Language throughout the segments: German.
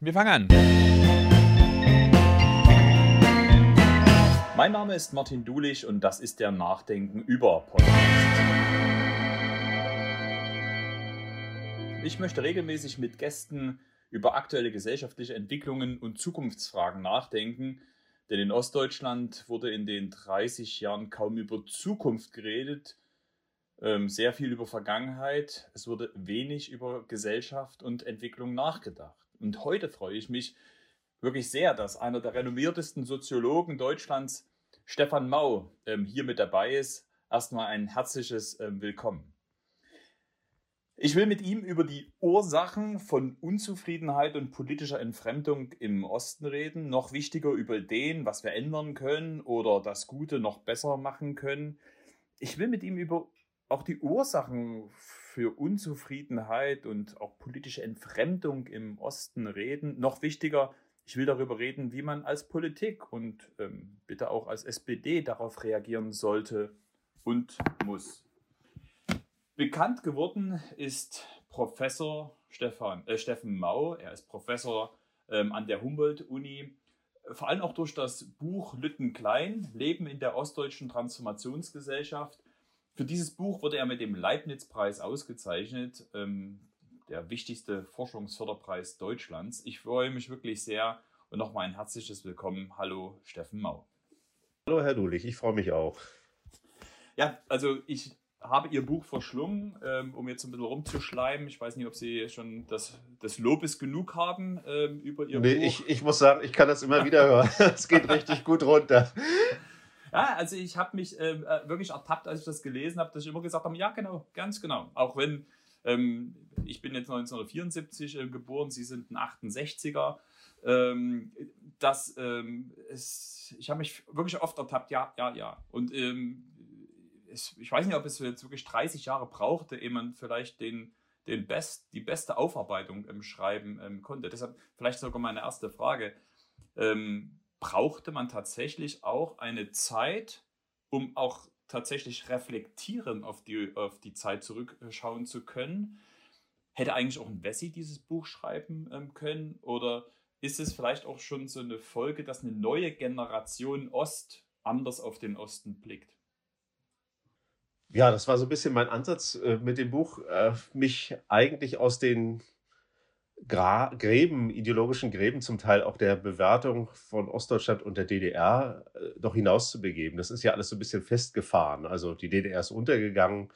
Wir fangen an. Mein Name ist Martin Dulich und das ist der Nachdenken über Podcast. Ich möchte regelmäßig mit Gästen über aktuelle gesellschaftliche Entwicklungen und Zukunftsfragen nachdenken, denn in Ostdeutschland wurde in den 30 Jahren kaum über Zukunft geredet, ähm, sehr viel über Vergangenheit, es wurde wenig über Gesellschaft und Entwicklung nachgedacht. Und heute freue ich mich wirklich sehr, dass einer der renommiertesten Soziologen Deutschlands, Stefan Mau, ähm, hier mit dabei ist. Erstmal ein herzliches ähm, Willkommen. Ich will mit ihm über die Ursachen von Unzufriedenheit und politischer Entfremdung im Osten reden. Noch wichtiger über Ideen, was wir ändern können oder das Gute noch besser machen können. Ich will mit ihm über auch die Ursachen für Unzufriedenheit und auch politische Entfremdung im Osten reden. Noch wichtiger, ich will darüber reden, wie man als Politik und ähm, bitte auch als SPD darauf reagieren sollte und muss. Bekannt geworden ist Professor Stefan, äh, Steffen Mau. Er ist Professor ähm, an der Humboldt-Uni. Vor allem auch durch das Buch Lütten Klein, Leben in der ostdeutschen Transformationsgesellschaft. Für dieses Buch wurde er mit dem Leibniz-Preis ausgezeichnet, ähm, der wichtigste Forschungsförderpreis Deutschlands. Ich freue mich wirklich sehr und nochmal ein herzliches Willkommen. Hallo, Steffen Mau. Hallo, Herr Dulich, ich freue mich auch. Ja, also ich habe Ihr Buch verschlungen, ähm, um jetzt ein bisschen rumzuschleimen. Ich weiß nicht, ob Sie schon das, das Lobes genug haben ähm, über Ihr nee, Buch. Ich, ich muss sagen, ich kann das immer wieder hören. Es geht richtig gut runter. Ja, also ich habe mich ähm, äh, wirklich ertappt, als ich das gelesen habe, dass ich immer gesagt habe, ja genau, ganz genau. Auch wenn ähm, ich bin jetzt 1974 äh, geboren, Sie sind ein 68er. Ähm, das, ähm, ist, ich habe mich wirklich oft ertappt, ja, ja, ja. Und ähm, ich, ich, weiß nicht, ob es jetzt wirklich 30 Jahre brauchte, ehe man vielleicht den, den Best, die beste Aufarbeitung im Schreiben ähm, konnte. Deshalb vielleicht sogar meine erste Frage. Ähm, brauchte man tatsächlich auch eine Zeit, um auch tatsächlich reflektieren auf die, auf die Zeit zurückschauen zu können. Hätte eigentlich auch ein Wessi dieses Buch schreiben ähm, können? Oder ist es vielleicht auch schon so eine Folge, dass eine neue Generation Ost anders auf den Osten blickt? Ja, das war so ein bisschen mein Ansatz äh, mit dem Buch, äh, mich eigentlich aus den Gra Gräben, ideologischen Gräben zum Teil auch der Bewertung von Ostdeutschland und der DDR äh, doch hinauszubegeben. Das ist ja alles so ein bisschen festgefahren. Also die DDR ist untergegangen,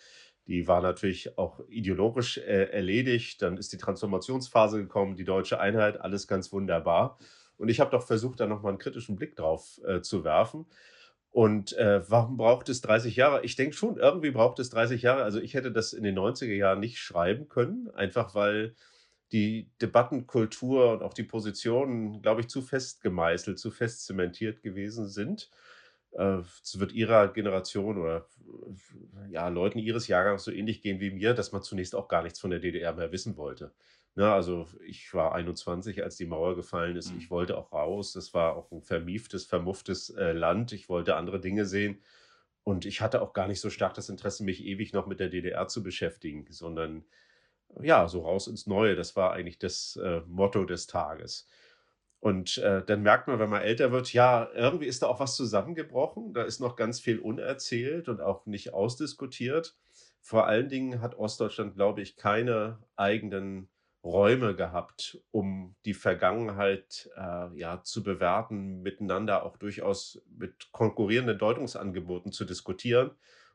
die war natürlich auch ideologisch äh, erledigt. Dann ist die Transformationsphase gekommen, die deutsche Einheit, alles ganz wunderbar. Und ich habe doch versucht, da nochmal einen kritischen Blick drauf äh, zu werfen. Und äh, warum braucht es 30 Jahre? Ich denke schon, irgendwie braucht es 30 Jahre. Also ich hätte das in den 90er Jahren nicht schreiben können, einfach weil die Debattenkultur und auch die Positionen, glaube ich, zu fest gemeißelt, zu fest zementiert gewesen sind. Äh, es wird ihrer Generation oder ja, Leuten ihres Jahrgangs so ähnlich gehen wie mir, dass man zunächst auch gar nichts von der DDR mehr wissen wollte. Na, ne, also ich war 21, als die Mauer gefallen ist. Ich mhm. wollte auch raus. Das war auch ein vermieftes, vermufftes äh, Land. Ich wollte andere Dinge sehen. Und ich hatte auch gar nicht so stark das Interesse, mich ewig noch mit der DDR zu beschäftigen, sondern ja, so raus ins Neue. Das war eigentlich das äh, Motto des Tages. Und äh, dann merkt man, wenn man älter wird, ja, irgendwie ist da auch was zusammengebrochen. Da ist noch ganz viel unerzählt und auch nicht ausdiskutiert. Vor allen Dingen hat Ostdeutschland, glaube ich, keine eigenen Räume gehabt, um die Vergangenheit äh, ja, zu bewerten, miteinander auch durchaus mit konkurrierenden Deutungsangeboten zu diskutieren.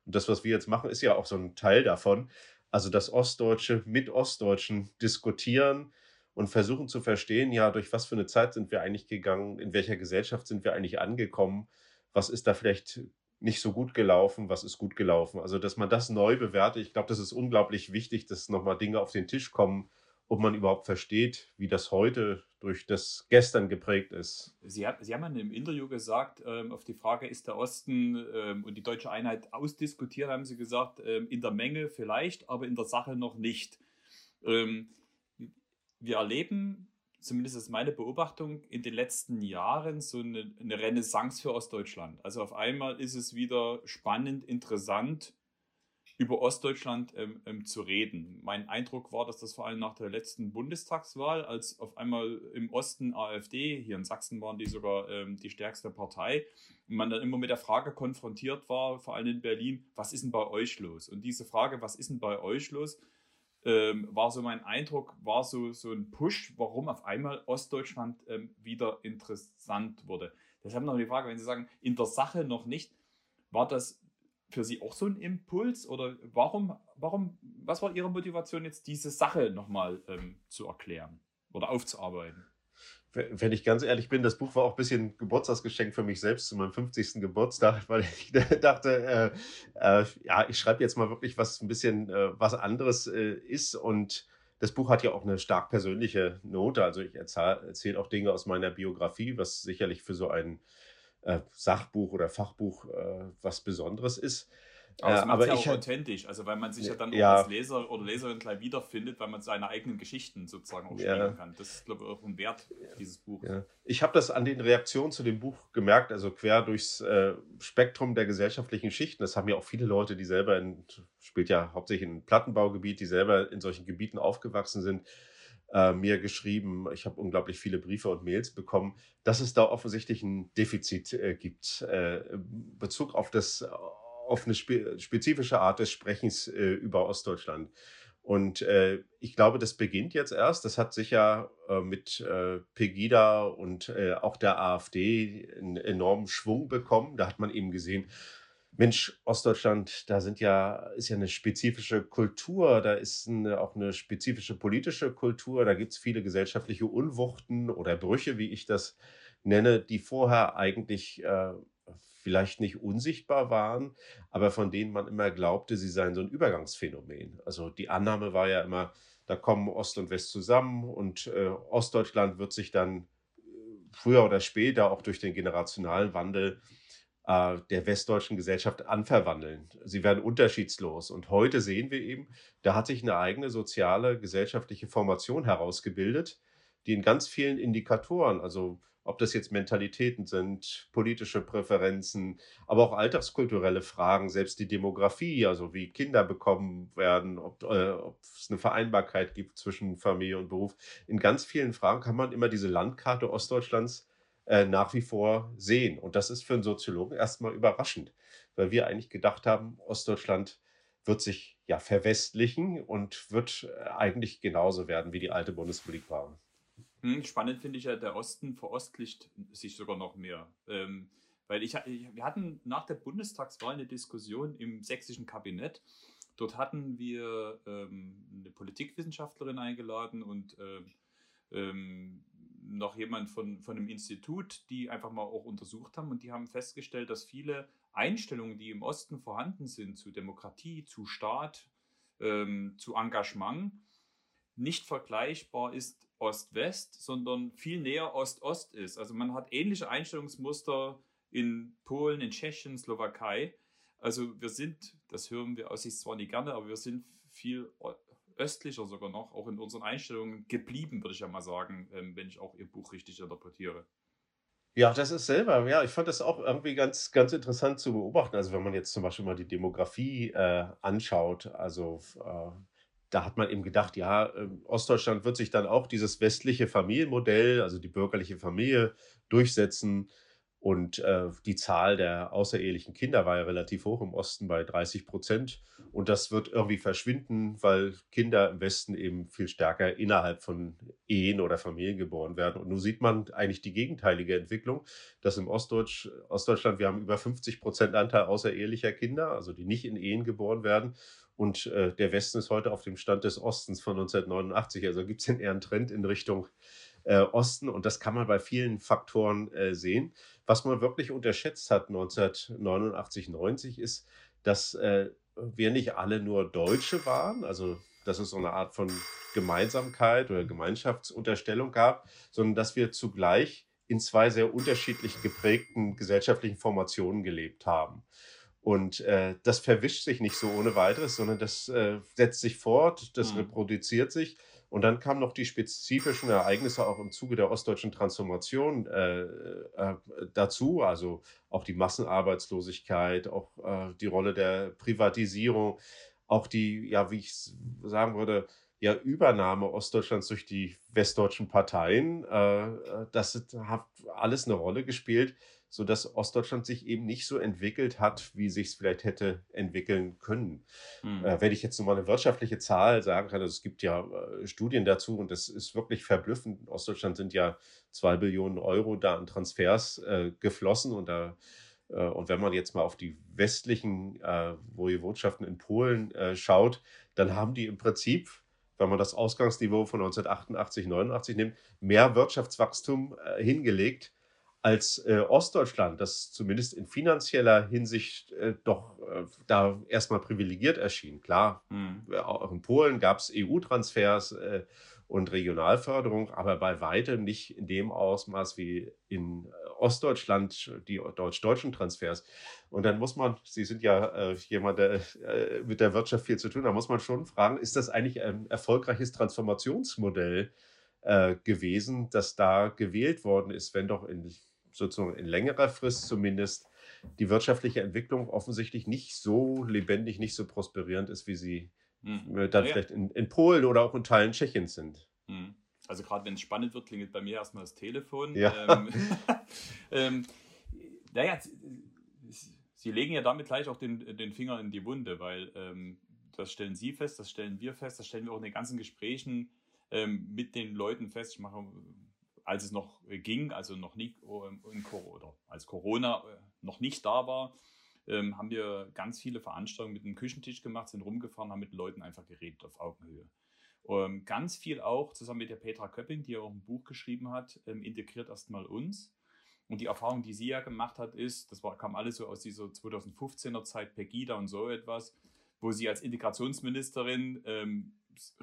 Und das, was wir jetzt machen, ist ja auch so ein Teil davon. Also dass Ostdeutsche mit Ostdeutschen diskutieren und versuchen zu verstehen, ja, durch was für eine Zeit sind wir eigentlich gegangen, in welcher Gesellschaft sind wir eigentlich angekommen, was ist da vielleicht nicht so gut gelaufen, was ist gut gelaufen. Also dass man das neu bewertet, ich glaube, das ist unglaublich wichtig, dass nochmal Dinge auf den Tisch kommen, ob man überhaupt versteht, wie das heute durch das Gestern geprägt ist. Sie, Sie haben in einem Interview gesagt, ähm, auf die Frage, ist der Osten ähm, und die deutsche Einheit ausdiskutiert, haben Sie gesagt, ähm, in der Menge vielleicht, aber in der Sache noch nicht. Ähm, wir erleben, zumindest ist meine Beobachtung, in den letzten Jahren so eine, eine Renaissance für Ostdeutschland. Also auf einmal ist es wieder spannend, interessant, über Ostdeutschland ähm, ähm, zu reden. Mein Eindruck war, dass das vor allem nach der letzten Bundestagswahl, als auf einmal im Osten AfD, hier in Sachsen waren die sogar ähm, die stärkste Partei, und man dann immer mit der Frage konfrontiert war, vor allem in Berlin, was ist denn bei euch los? Und diese Frage, was ist denn bei euch los, ähm, war so mein Eindruck, war so, so ein Push, warum auf einmal Ostdeutschland ähm, wieder interessant wurde. Deshalb noch die Frage, wenn Sie sagen, in der Sache noch nicht, war das für Sie auch so ein Impuls oder warum, warum, was war Ihre Motivation jetzt, diese Sache nochmal ähm, zu erklären oder aufzuarbeiten? Wenn ich ganz ehrlich bin, das Buch war auch ein bisschen Geburtstagsgeschenk für mich selbst zu meinem 50. Geburtstag, weil ich dachte, äh, äh, ja, ich schreibe jetzt mal wirklich was ein bisschen äh, was anderes äh, ist und das Buch hat ja auch eine stark persönliche Note. Also ich erzähle erzähl auch Dinge aus meiner Biografie, was sicherlich für so ein äh, Sachbuch oder Fachbuch äh, was Besonderes ist. Aber, äh, aber ja ich auch authentisch, also weil man sich ja dann ja, auch als Leser oder Leserin gleich wiederfindet, weil man seine eigenen Geschichten sozusagen auch spielen ja. kann. Das ist, glaube ich, auch ein Wert dieses Buches. Ja. Ich habe das an den Reaktionen zu dem Buch gemerkt, also quer durchs äh, Spektrum der gesellschaftlichen Schichten. Das haben ja auch viele Leute, die selber in, spielt ja hauptsächlich in Plattenbaugebiet, die selber in solchen Gebieten aufgewachsen sind äh, mir geschrieben. Ich habe unglaublich viele Briefe und Mails bekommen, dass es da offensichtlich ein Defizit äh, gibt. Äh, Bezug auf das auf eine spe spezifische Art des Sprechens äh, über Ostdeutschland. Und äh, ich glaube, das beginnt jetzt erst. Das hat sicher äh, mit äh, Pegida und äh, auch der AfD einen enormen Schwung bekommen. Da hat man eben gesehen, Mensch, Ostdeutschland, da sind ja, ist ja eine spezifische Kultur, da ist eine, auch eine spezifische politische Kultur, da gibt es viele gesellschaftliche Unwuchten oder Brüche, wie ich das nenne, die vorher eigentlich äh, vielleicht nicht unsichtbar waren, aber von denen man immer glaubte, sie seien so ein Übergangsphänomen. Also die Annahme war ja immer, da kommen Ost und West zusammen und äh, Ostdeutschland wird sich dann äh, früher oder später auch durch den generationalen Wandel äh, der westdeutschen Gesellschaft anverwandeln. Sie werden unterschiedslos. Und heute sehen wir eben, da hat sich eine eigene soziale, gesellschaftliche Formation herausgebildet, die in ganz vielen Indikatoren, also ob das jetzt Mentalitäten sind, politische Präferenzen, aber auch alltagskulturelle Fragen, selbst die Demografie, also wie Kinder bekommen werden, ob, äh, ob es eine Vereinbarkeit gibt zwischen Familie und Beruf. In ganz vielen Fragen kann man immer diese Landkarte Ostdeutschlands äh, nach wie vor sehen. Und das ist für einen Soziologen erstmal überraschend, weil wir eigentlich gedacht haben, Ostdeutschland wird sich ja verwestlichen und wird äh, eigentlich genauso werden, wie die alte Bundesrepublik war. Hm, spannend finde ich ja, der Osten verostlicht sich sogar noch mehr. Ähm, weil ich, wir hatten nach der Bundestagswahl eine Diskussion im sächsischen Kabinett. Dort hatten wir ähm, eine Politikwissenschaftlerin eingeladen und ähm, ähm noch jemand von, von einem Institut, die einfach mal auch untersucht haben und die haben festgestellt, dass viele Einstellungen, die im Osten vorhanden sind zu Demokratie, zu Staat, ähm, zu Engagement, nicht vergleichbar ist Ost-West, sondern viel näher Ost-Ost ist. Also man hat ähnliche Einstellungsmuster in Polen, in Tschechien, Slowakei. Also wir sind, das hören wir aus sich zwar nicht gerne, aber wir sind viel östlicher sogar noch, auch in unseren Einstellungen geblieben, würde ich ja mal sagen, ähm, wenn ich auch Ihr Buch richtig interpretiere. Ja, das ist selber. Ja, ich fand das auch irgendwie ganz, ganz interessant zu beobachten. Also wenn man jetzt zum Beispiel mal die Demografie äh, anschaut, also äh, da hat man eben gedacht, ja, äh, Ostdeutschland wird sich dann auch dieses westliche Familienmodell, also die bürgerliche Familie, durchsetzen. Und äh, die Zahl der außerehelichen Kinder war ja relativ hoch im Osten bei 30 Prozent. Und das wird irgendwie verschwinden, weil Kinder im Westen eben viel stärker innerhalb von Ehen oder Familien geboren werden. Und nun sieht man eigentlich die gegenteilige Entwicklung, dass im Ostdeutsch, Ostdeutschland wir haben über 50 Prozent Anteil außerehelicher Kinder, also die nicht in Ehen geboren werden. Und äh, der Westen ist heute auf dem Stand des Ostens von 1989. Also gibt es eher einen Trend in Richtung äh, Osten. Und das kann man bei vielen Faktoren äh, sehen. Was man wirklich unterschätzt hat 1989, 90 ist, dass äh, wir nicht alle nur Deutsche waren, also dass es so eine Art von Gemeinsamkeit oder Gemeinschaftsunterstellung gab, sondern dass wir zugleich in zwei sehr unterschiedlich geprägten gesellschaftlichen Formationen gelebt haben. Und äh, das verwischt sich nicht so ohne weiteres, sondern das äh, setzt sich fort, das mhm. reproduziert sich Und dann kamen noch die spezifischen Ereignisse auch im Zuge der ostdeutschen Transformation äh, äh, dazu, also auch die Massenarbeitslosigkeit, auch äh, die Rolle der Privatisierung, auch die, ja, wie ich sagen würde, ja, Übernahme Ostdeutschlands durch die westdeutschen Parteien. Äh, das hat alles eine Rolle gespielt sodass Ostdeutschland sich eben nicht so entwickelt hat, wie sich es vielleicht hätte entwickeln können. Mhm. Äh, wenn ich jetzt nur mal eine wirtschaftliche Zahl sagen kann, also es gibt ja äh, Studien dazu und das ist wirklich verblüffend. In Ostdeutschland sind ja zwei Billionen Euro da an Transfers äh, geflossen und da äh, und wenn man jetzt mal auf die westlichen äh, Woiwodschaften in Polen äh, schaut, dann haben die im Prinzip wenn man das Ausgangsniveau von 1988, 89 nimmt, mehr Wirtschaftswachstum äh, hingelegt als äh, Ostdeutschland, das zumindest in finanzieller Hinsicht äh, doch äh, da erstmal privilegiert erschien. Klar, mhm. auch in Polen gab es EU-Transfers äh, und Regionalförderung, aber bei weitem nicht in dem Ausmaß wie in äh, Ostdeutschland die deutsch-deutschen Transfers. Und dann muss man, Sie sind ja äh, jemand, der mit der Wirtschaft viel zu tun hat, da muss man schon fragen, ist das eigentlich ein erfolgreiches Transformationsmodell? Gewesen, das da gewählt worden ist, wenn doch in sozusagen in längerer Frist zumindest die wirtschaftliche Entwicklung offensichtlich nicht so lebendig, nicht so prosperierend ist, wie sie hm. dann ja, vielleicht in, in, Polen oder auch in Teilen Tschechiens sind. Hm. Also gerade wenn es spannend wird, klingelt bei mir erstmal das Telefon. Ja. Ähm, ähm, naja, Sie legen ja damit gleich auch den, den Finger in die Wunde, weil ähm, das stellen Sie fest, das stellen wir fest, das stellen wir auch in den ganzen Gesprächen ähm, mit den Leuten fest. Ich mache als es noch ging, also noch nicht ähm, in, oder als Corona äh, noch nicht da war, ähm, haben wir ganz viele Veranstaltungen mit einem Küchentisch gemacht, sind rumgefahren, haben mit Leuten einfach geredet auf Augenhöhe. Ähm, ganz viel auch zusammen mit der Petra Köpping, die auch ein Buch geschrieben hat, ähm, integriert erstmal uns. Und die Erfahrung, die sie ja gemacht hat, ist, das war, kam alles so aus dieser 2015er Zeit, Pegida und so etwas, wo sie als Integrationsministerin ähm,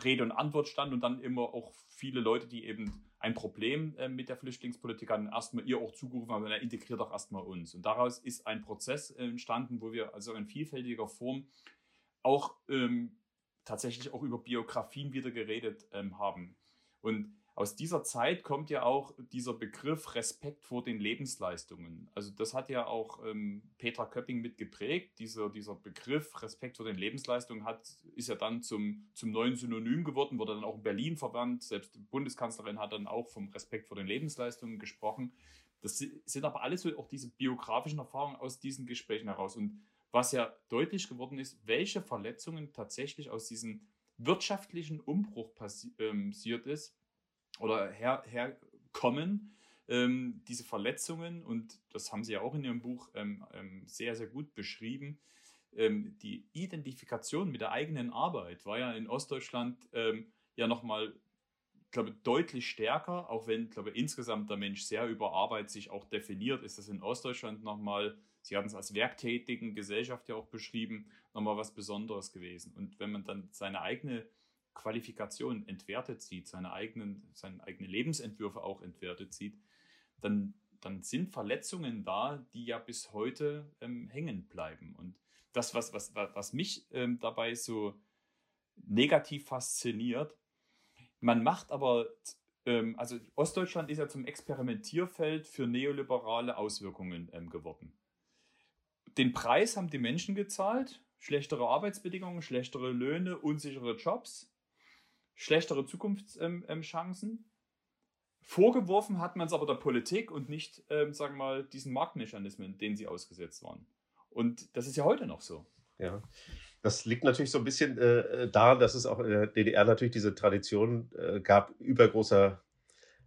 Rede und Antwort stand und dann immer auch viele Leute, die eben ein Problem äh, mit der Flüchtlingspolitik hatten, erstmal ihr auch zugerufen haben, er integriert doch erstmal uns. Und daraus ist ein Prozess äh, entstanden, wo wir also in vielfältiger Form auch ähm, tatsächlich auch über Biografien wieder geredet ähm, haben. Und aus dieser Zeit kommt ja auch dieser Begriff Respekt vor den Lebensleistungen. Also das hat ja auch ähm, Petra Köpping mitgeprägt. Dieser, dieser Begriff Respekt vor den Lebensleistungen hat, ist ja dann zum, zum neuen Synonym geworden, wurde dann auch in Berlin verwandt. Selbst die Bundeskanzlerin hat dann auch vom Respekt vor den Lebensleistungen gesprochen. Das sind aber alles so auch diese biografischen Erfahrungen aus diesen Gesprächen heraus. Und was ja deutlich geworden ist, welche Verletzungen tatsächlich aus diesem wirtschaftlichen Umbruch ähm, passiert ist, oder her, herkommen, ähm, diese Verletzungen, und das haben Sie ja auch in Ihrem Buch ähm, ähm, sehr, sehr gut beschrieben, ähm, die Identifikation mit der eigenen Arbeit war ja in Ostdeutschland ähm, ja nochmal, glaube deutlich stärker, auch wenn, glaube insgesamt der Mensch sehr über Arbeit sich auch definiert, ist das in Ostdeutschland nochmal, Sie hatten es als werktätigen Gesellschaft ja auch beschrieben, nochmal was Besonderes gewesen. Und wenn man dann seine eigene Qualifikation entwertet sieht, seine eigenen, seine eigenen Lebensentwürfe auch entwertet sieht, dann, dann sind Verletzungen da, die ja bis heute ähm, hängen bleiben. Und das, was, was, was mich ähm, dabei so negativ fasziniert, man macht aber, ähm, also Ostdeutschland ist ja zum Experimentierfeld für neoliberale Auswirkungen ähm, geworden. Den Preis haben die Menschen gezahlt, schlechtere Arbeitsbedingungen, schlechtere Löhne, unsichere Jobs schlechtere Zukunftschancen. Ähm, Vorgeworfen hat man es aber der Politik und nicht, ähm, sagen wir mal, diesen Marktmechanismen, denen sie ausgesetzt waren. Und das ist ja heute noch so. Ja, das liegt natürlich so ein bisschen äh, daran, dass es auch in der DDR natürlich diese Tradition äh, gab, übergroßer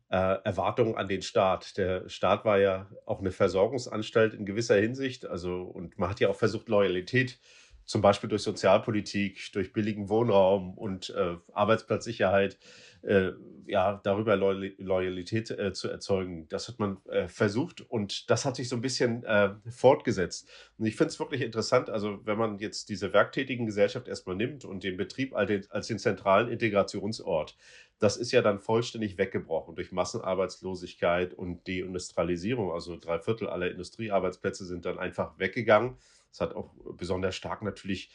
äh, Erwartungen an den Staat. Der Staat war ja auch eine Versorgungsanstalt in gewisser Hinsicht, also und man hat ja auch versucht, Loyalität äh, zum Beispiel durch Sozialpolitik, durch billigen Wohnraum und äh, Arbeitsplatzsicherheit, äh, ja, darüber Loyalität äh, zu erzeugen. Das hat man äh, versucht und das hat sich so ein bisschen äh, fortgesetzt. Und ich finde es wirklich interessant, also wenn man jetzt diese werktätigen Gesellschaft erstmal nimmt und den Betrieb als den, als den zentralen Integrationsort, das ist ja dann vollständig weggebrochen durch Massenarbeitslosigkeit und Deindustrialisierung. Also drei Viertel aller Industriearbeitsplätze sind dann einfach weggegangen. Das hat auch besonders stark natürlich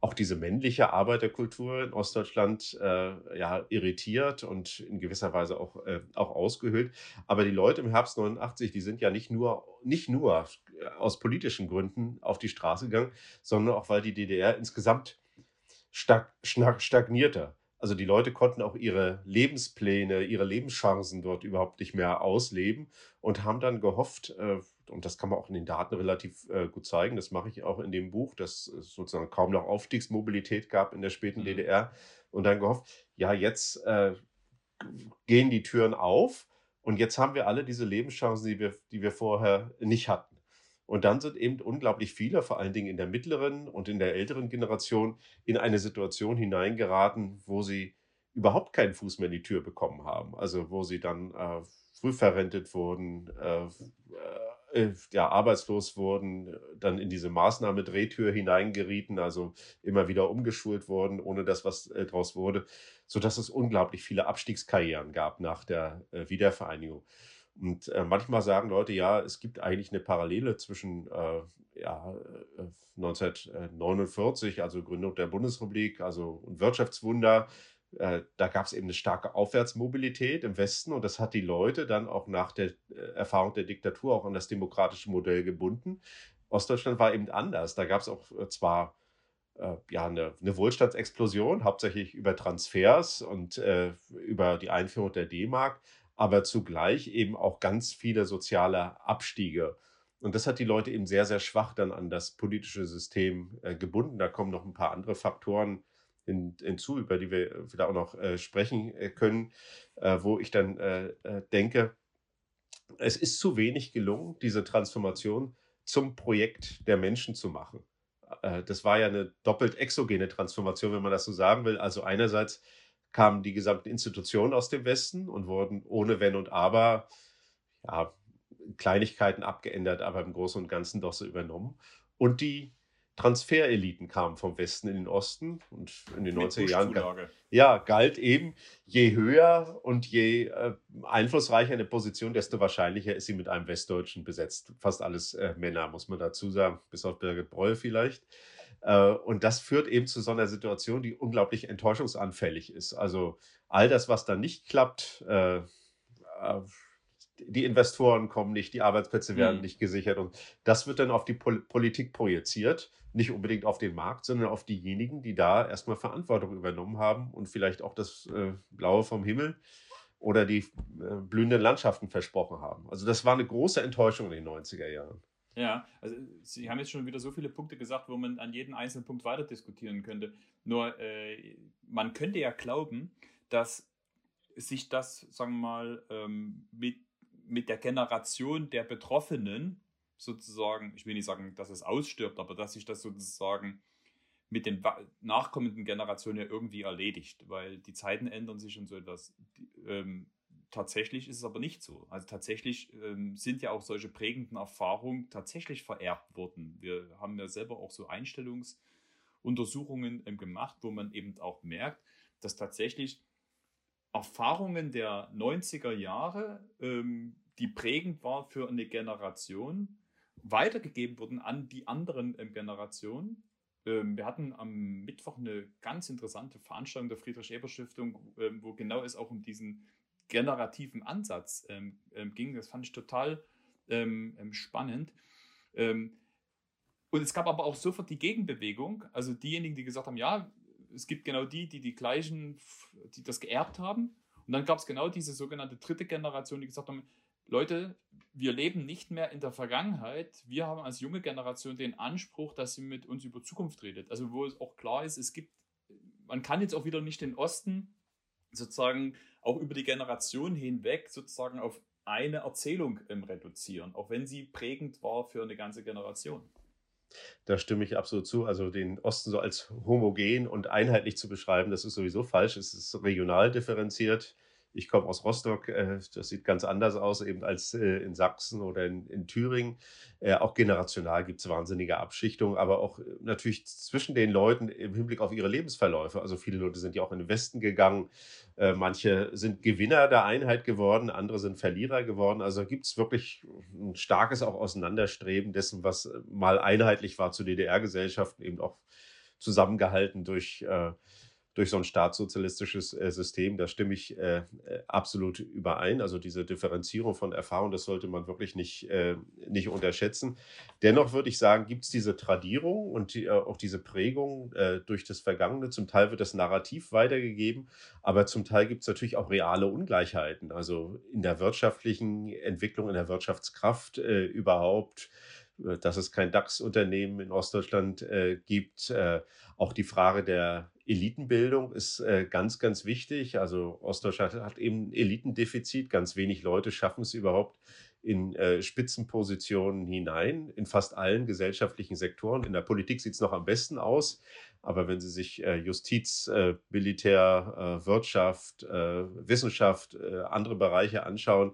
auch diese männliche Arbeiterkultur in Ostdeutschland äh, ja, irritiert und in gewisser Weise auch, äh, auch ausgehöhlt. Aber die Leute im Herbst 89, die sind ja nicht nur, nicht nur aus politischen Gründen auf die Straße gegangen, sondern auch, weil die DDR insgesamt stag, stagnierte. Also die Leute konnten auch ihre Lebenspläne, ihre Lebenschancen dort überhaupt nicht mehr ausleben und haben dann gehofft, äh, und das kann man auch in den Daten relativ äh, gut zeigen, das mache ich auch in dem Buch, dass es sozusagen kaum noch Aufstiegsmobilität gab in der späten mhm. DDR und dann gehofft, ja, jetzt äh, gehen die Türen auf und jetzt haben wir alle diese Lebenschancen, die wir, die wir vorher nicht hatten. Und dann sind eben unglaublich viele, vor allen Dingen in der mittleren und in der älteren Generation, in eine Situation hineingeraten, wo sie überhaupt keinen Fuß mehr in die Tür bekommen haben. Also wo sie dann äh, früh verrentet wurden, äh, ja, arbeitslos wurden, dann in diese Maßnahme Drehtür hineingerieten, also immer wieder umgeschult wurden, ohne dass was äh, draus wurde, sodass es unglaublich viele Abstiegskarrieren gab nach der äh, Wiedervereinigung. Und äh, manchmal sagen Leute, ja, es gibt eigentlich eine Parallele zwischen äh, ja, 1949, äh, also Gründung der Bundesrepublik, also Wirtschaftswunder, äh, da gab es eben eine starke Aufwärtsmobilität im Westen und das hat die Leute dann auch nach der äh, Erfahrung der Diktatur auch an das demokratische Modell gebunden. Ostdeutschland war eben anders. Da gab es auch äh, zwar äh, ja, eine, eine, Wohlstandsexplosion, hauptsächlich über Transfers und über die Einführung der D-Mark, aber zugleich eben auch ganz viele soziale Abstiege. Und das hat die Leute eben sehr, sehr schwach dann an das politische System gebunden. Da kommen noch ein paar andere Faktoren hinzu, über die wir wieder auch noch äh, sprechen äh, können, äh, wo ich dann äh, äh, denke, es ist zu wenig gelungen, diese Transformation zum Projekt der Menschen zu machen. Äh, das war ja eine doppelt exogene Transformation, wenn man das so sagen will. Also einerseits kamen die gesamten Institutionen aus dem Westen und wurden ohne Wenn und Aber ja, Kleinigkeiten abgeändert, aber im Großen und Ganzen doch so übernommen. Und die Transfereliten kamen vom Westen in den Osten und in den Mit 90er Jahren ja, galt eben, je höher und je äh, einflussreicher eine Position, desto wahrscheinlicher ist sie mit einem Westdeutschen besetzt. Fast alles äh, Männer, muss man dazu sagen, bis auf Birgit Breul vielleicht. Äh, und das führt eben zu so einer Situation, die unglaublich enttäuschungsanfällig ist. Also all das, was da nicht klappt, äh, äh, die Investoren kommen nicht, die Arbeitsplätze werden mhm. nicht gesichert und das wird dann auf die Pol Politik projiziert nicht unbedingt auf den Markt, sondern auf diejenigen, die da erstmal Verantwortung übernommen haben und vielleicht auch das äh, Blaue vom Himmel oder die äh, blühenden Landschaften versprochen haben. Also das war eine große Enttäuschung in den 90er Jahren. Ja, also Sie haben jetzt schon wieder so viele Punkte gesagt, wo man an jeden einzelnen Punkt weiter diskutieren könnte. Nur äh, man könnte ja glauben, dass sich das, sagen wir mal, ähm, mit, mit der Generation der Betroffenen sozusagen, ich will nicht sagen, dass es ausstirbt, aber dass sich das sozusagen mit den nachkommenden Generationen ja irgendwie erledigt, weil die Zeiten ändern sich und so etwas. Ähm, tatsächlich ist es aber nicht so. Also tatsächlich ähm, sind ja auch solche prägenden Erfahrungen tatsächlich vererbt worden. Wir haben ja selber auch so Einstellungsuntersuchungen ähm, gemacht, wo man eben auch merkt, dass tatsächlich Erfahrungen der 90er Jahre, ähm, die prägend war für eine Generation, weitergegeben wurden an die anderen ähm, Generationen. Ähm, wir hatten am Mittwoch eine ganz interessante Veranstaltung der Friedrich-Ebert-Stiftung, ähm, wo genau es auch um diesen generativen Ansatz ähm, ähm, ging. Das fand ich total spannend. und es gab aber auch sofort die Gegenbewegung, also diejenigen, die gesagt haben, ja, es gibt genau die, die die gleichen, die das geerbt haben. Und dann gab es genau diese sogenannte dritte Generation, die gesagt haben, Leute, wir leben nicht mehr in der Vergangenheit. Wir haben als junge Generation den Anspruch, dass sie mit uns über Zukunft redet. Also wo es auch klar ist, es gibt, man kann jetzt auch wieder nicht den Osten sozusagen auch über die Generation hinweg sozusagen auf eine Erzählung ähm, reduzieren, auch wenn sie prägend war für eine ganze Generation. Da stimme ich absolut zu. Also den Osten so als homogen und einheitlich zu beschreiben, das ist sowieso falsch. Es ist regional differenziert. Ich komme aus Rostock, äh, das sieht ganz anders aus eben als äh, in Sachsen oder in, in Thüringen. Äh, auch generational gibt es wahnsinnige Abschichtungen, aber auch natürlich zwischen den Leuten im Hinblick auf ihre Lebensverläufe. Also viele Leute sind ja auch in den Westen gegangen. manche sind Gewinner der Einheit geworden, andere sind Verlierer geworden. Also gibt es wirklich ein starkes auch Auseinanderstreben dessen, was mal einheitlich war zu DDR-Gesellschaften, eben auch zusammengehalten durch äh, durch so ein staatssozialistisches äh, System. Da stimme ich äh, äh, absolut überein. Also diese Differenzierung von Erfahrung, das sollte man wirklich nicht, nicht unterschätzen. Dennoch würde ich sagen, gibt es diese Tradierung und auch diese Prägung durch das Vergangene. Zum Teil wird das Narrativ weitergegeben, aber zum Teil gibt es natürlich auch reale Ungleichheiten. Also in der wirtschaftlichen Entwicklung, in der Wirtschaftskraft überhaupt dass es kein DAX-Unternehmen in Ostdeutschland äh, gibt. Äh, auch die Frage der Elitenbildung ist äh, ganz, ganz wichtig. Also Ostdeutschland hat eben ein Elitendefizit. Ganz wenig Leute schaffen es überhaupt in äh, Spitzenpositionen hinein, in fast allen gesellschaftlichen Sektoren. In der Politik sieht es noch am besten aus. Aber wenn Sie sich äh, Justiz, äh, Militär, äh, Wirtschaft, äh, Wissenschaft, andere Bereiche anschauen,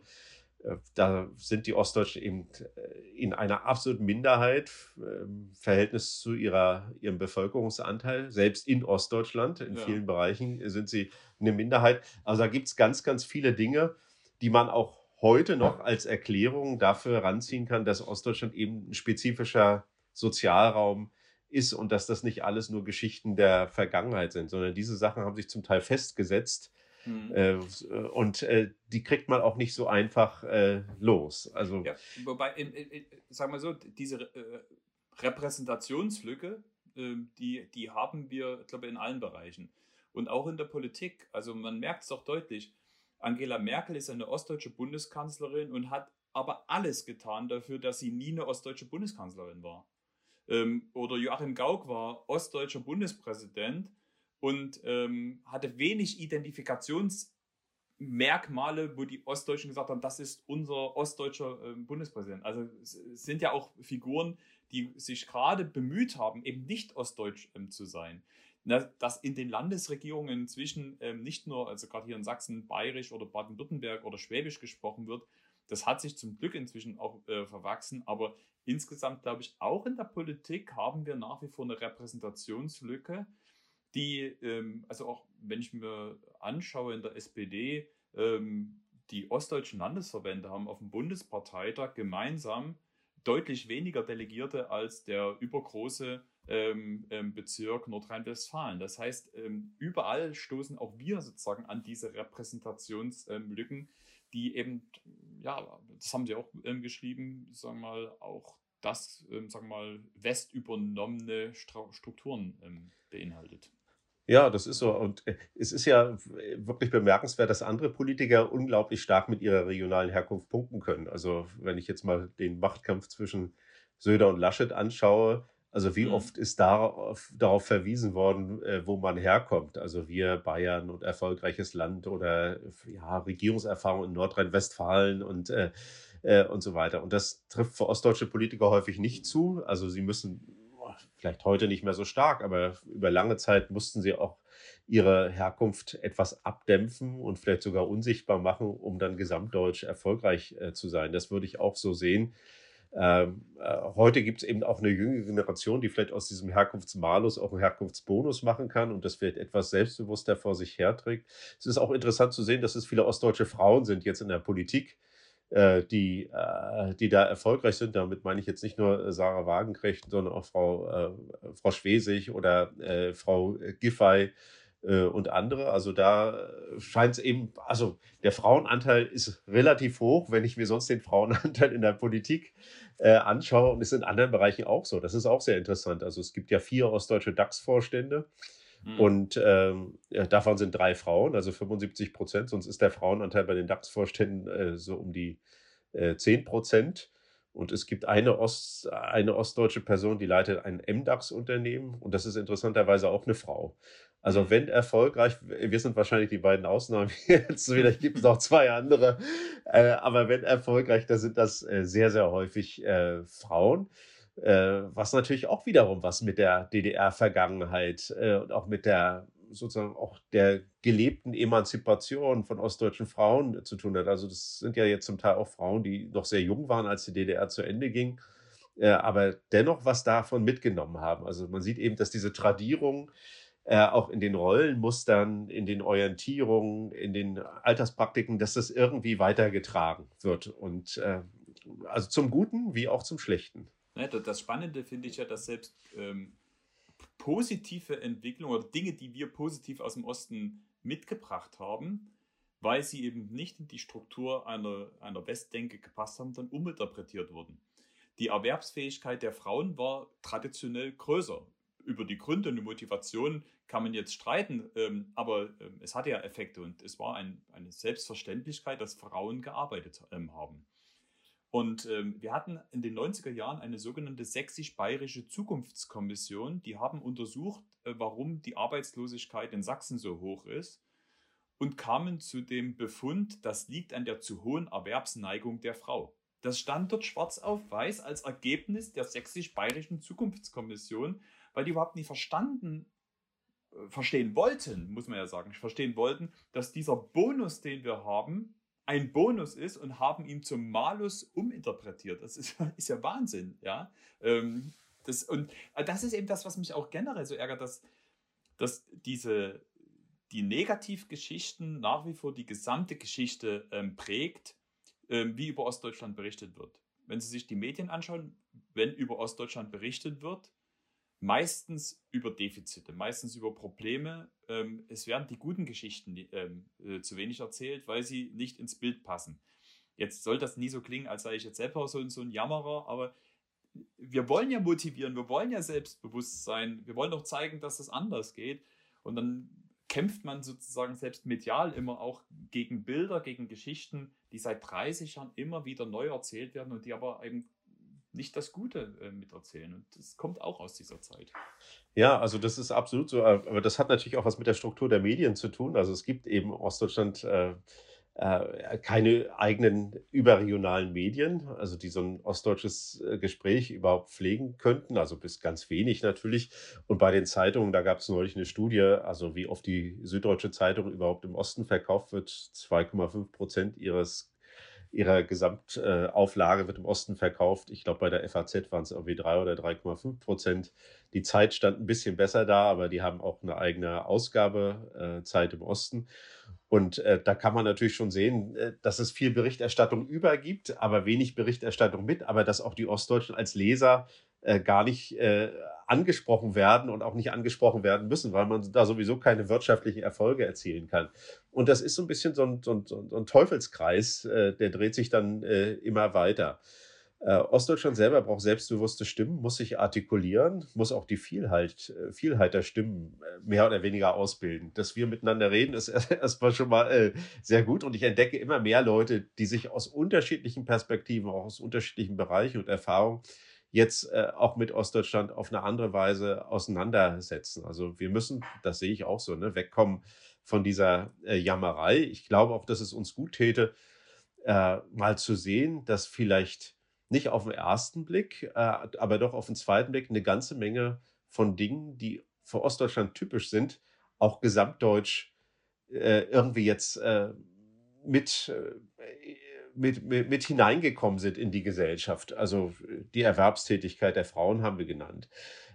da sind die Ostdeutschen eben äh, in einer absoluten Minderheit im Verhältnis zu ihrer, ihrem Bevölkerungsanteil. Selbst in Ostdeutschland, in ja. vielen Bereichen sind sie eine Minderheit. Also da gibt es ganz, ganz viele Dinge, die man auch heute noch als Erklärung dafür ranziehen kann, dass Ostdeutschland eben ein spezifischer Sozialraum ist und dass das nicht alles nur Geschichten der Vergangenheit sind, sondern diese Sachen haben sich zum Teil festgesetzt Mhm. Äh, und äh, die kriegt man auch nicht so einfach äh, los. Also, ja, wobei, sagen wir so, diese äh, Repräsentationslücke, ähm, die, die haben wir, glaube ich, in allen Bereichen. Und auch in der Politik. Also man merkt es auch deutlich. Angela Merkel ist eine ostdeutsche Bundeskanzlerin und hat aber alles getan dafür, dass sie nie eine ostdeutsche Bundeskanzlerin war. Ähm, oder Joachim Gauck war ostdeutscher Bundespräsident und ähm, hatte wenig Identifikationsmerkmale, wo die Ostdeutschen gesagt haben, das ist unser ostdeutscher äh, Bundespräsident. Also es sind ja auch Figuren, die sich gerade bemüht haben, eben nicht ostdeutsch ähm, zu sein. Na, dass in den Landesregierungen inzwischen ähm, nicht nur, also gerade hier in Sachsen, bayerisch oder Baden-Württemberg oder schwäbisch gesprochen wird, das hat sich zum Glück inzwischen auch äh, verwachsen, aber insgesamt glaube ich, auch in der Politik haben wir nach wie vor eine Repräsentationslücke die, ähm, also auch wenn ich mir anschaue in der SPD, ähm, die ostdeutschen Landesverbände haben auf dem Bundesparteitag gemeinsam deutlich weniger Delegierte als der übergroße ähm, ähm Bezirk Nordrhein-Westfalen. Das heißt, ähm, überall stoßen auch wir sozusagen an diese Repräsentationslücken, die eben, ja, das haben sie auch ähm, geschrieben, sagen wir mal, auch das, sagen wir mal, westübernommene Strukturen beinhaltet. Ja, das ist so. Und äh, es ist ja wirklich bemerkenswert, dass andere Politiker unglaublich stark mit ihrer regionalen Herkunft punkten können. Also wenn ich jetzt mal den Machtkampf zwischen Söder und Laschet anschaue, also wie mhm. oft ist darauf, darauf verwiesen worden, äh, wo man herkommt? Also wir Bayern und erfolgreiches Land oder ja, Regierungserfahrung in Nordrhein-Westfalen und, äh, äh, und so weiter. Und das trifft für ostdeutsche Politiker häufig nicht zu. Also sie müssen vielleicht heute nicht mehr so stark, aber über lange Zeit mussten sie auch ihre Herkunft etwas abdämpfen und vielleicht sogar unsichtbar machen, um dann gesamtdeutsch erfolgreich äh, zu sein. Das würde ich auch so sehen. Ähm, äh, heute gibt es eben auch eine jüngere Generation, die vielleicht aus diesem Herkunftsmalus auch einen Herkunftsbonus machen kann und das vielleicht etwas selbstbewusster vor sich herträgt. Es ist auch interessant zu sehen, dass es viele ostdeutsche Frauen sind jetzt in der Politik, die, äh, die da erfolgreich sind. Damit meine ich jetzt nicht nur äh, Sarah Wagenknecht, sondern auch Frau, äh, Frau Schwesig oder äh, Frau Giffey äh, und andere. Also da scheint es eben, also der Frauenanteil ist relativ hoch, wenn ich mir sonst den Frauenanteil in der Politik anschaue und ist in anderen Bereichen auch so. Das ist auch sehr interessant. Also es gibt ja vier ostdeutsche DAX-Vorstände. Mhm. Und ähm, ja, davon sind drei Frauen, also 75 Prozent. Sonst ist der Frauenanteil bei den DAX-Vorständen äh, so um die äh, 10 Prozent. Und es gibt eine, Ost, eine ostdeutsche Person, die leitet ein MDAX-Unternehmen. Und das ist interessanterweise auch eine Frau. Also mhm. wenn erfolgreich, wir sind wahrscheinlich die beiden Ausnahmen jetzt, vielleicht gibt es noch zwei andere, äh, aber wenn erfolgreich, da sind das äh, sehr, sehr häufig äh, Frauen. Äh, was natürlich auch wiederum was mit der DDR-Vergangenheit äh, und auch mit der sozusagen auch der gelebten Emanzipation von ostdeutschen Frauen zu tun hat. Also das sind ja jetzt zum Teil auch Frauen, die noch sehr jung waren, als die DDR zu Ende ging, äh, aber dennoch was davon mitgenommen haben. Also man sieht eben, dass diese Tradierung äh, auch in den Rollenmustern, in den Orientierungen, in den Alterspraktiken, dass das irgendwie weitergetragen wird. Und äh, also zum Guten wie auch zum Schlechten. Ne, das Spannende finde ich ja, dass selbst ähm, positive Entwicklung oder Dinge, die wir positiv aus dem Osten mitgebracht haben, weil sie eben nicht in die Struktur einer, einer Westdenke gepasst haben, dann uminterpretiert wurden. Die Erwerbsfähigkeit der Frauen war traditionell größer. Über die Gründe und die Motivation kann man jetzt streiten, ähm, aber ähm, es hatte ja Effekte und es war ein, eine Selbstverständlichkeit, dass Frauen gearbeitet ähm, haben. Und ähm, wir hatten in den 90er Jahren eine sogenannte sächsisch-bayerische Zukunftskommission, die haben untersucht, äh, warum die Arbeitslosigkeit in Sachsen so hoch ist und kamen zu dem Befund, das liegt an der zu hohen Erwerbsneigung der Frau. Das stand dort schwarz auf weiß als Ergebnis der sächsisch-bayerischen Zukunftskommission, weil die überhaupt nicht verstanden, äh, verstehen wollten, muss man ja sagen, verstehen wollten, dass dieser Bonus, den wir haben, ein Bonus ist und haben ihn zum Malus uminterpretiert. Das ist, ist ja Wahnsinn, ja. Ähm, das, und äh, das ist eben das, was mich auch generell so ärgert, dass, dass diese, die Negativgeschichten nach wie vor die gesamte Geschichte ähm, prägt, ähm, wie über Ostdeutschland berichtet wird. Wenn Sie sich die Medien anschauen, wenn über Ostdeutschland berichtet wird, meistens über Defizite, meistens über Probleme. Ähm, es werden die guten Geschichten ähm, äh, zu wenig erzählt, weil sie nicht ins Bild passen. Jetzt soll das nie so klingen, als sei ich jetzt selber so, so ein Jammerer, aber wir wollen ja motivieren, wir wollen ja selbstbewusst sein, wir wollen doch zeigen, dass es anders geht. Und dann kämpft man sozusagen selbst medial immer auch gegen Bilder, gegen Geschichten, die seit 30 Jahren immer wieder neu erzählt werden und die aber eben nicht das Gute äh, miterzählen. Und das kommt auch aus dieser Zeit. Ja, also das ist absolut so. Aber das hat natürlich auch was mit der Struktur der Medien zu tun. Also es gibt eben Ostdeutschland äh, äh, keine eigenen überregionalen Medien, also die so ein ostdeutsches äh, Gespräch überhaupt pflegen könnten, also bis ganz wenig natürlich. Und bei den Zeitungen, da gab es neulich eine Studie, also wie oft die Süddeutsche Zeitung überhaupt im Osten verkauft wird. 2,5 Prozent ihres ihrer Gesamtauflage wird im Osten verkauft. Ich glaube, bei der FAZ waren es irgendwie 3 oder 3,5 Prozent. Die Zeit stand ein bisschen besser da, aber die haben auch eine eigene Ausgabezeit im Osten. Und äh, da kann man natürlich schon sehen, äh, dass es viel Berichterstattung übergibt, aber wenig Berichterstattung mit, aber dass auch die Ostdeutschen als Leser äh, gar nicht äh, angesprochen werden und auch nicht angesprochen werden müssen, weil man da sowieso keine wirtschaftlichen Erfolge erzielen kann. Und das ist so ein bisschen so ein, so ein, so ein Teufelskreis, äh, der dreht sich dann äh, immer weiter. Äh, Ostdeutschland selber braucht selbstbewusste Stimmen, muss sich artikulieren, muss auch die Vielheit, äh, Vielheit der Stimmen äh, mehr oder weniger ausbilden. Dass wir miteinander reden, ist erstmal schon mal äh, sehr gut. Und ich entdecke immer mehr Leute, die sich aus unterschiedlichen Perspektiven, auch aus unterschiedlichen Bereichen und Erfahrungen jetzt äh, auch mit Ostdeutschland auf eine andere Weise auseinandersetzen. Also wir müssen, das sehe ich auch so, ne, wegkommen von dieser äh, Jammerei. Ich glaube auch, dass es uns gut täte, mal zu sehen, dass vielleicht nicht auf den ersten Blick, äh, aber doch auf den zweiten Blick eine ganze Menge von Dingen, die für Ostdeutschland typisch sind, auch gesamtdeutsch äh, irgendwie jetzt äh, mit, äh, mit, mit, mit, hineingekommen sind in die Gesellschaft. Also die Erwerbstätigkeit der Frauen haben wir genannt.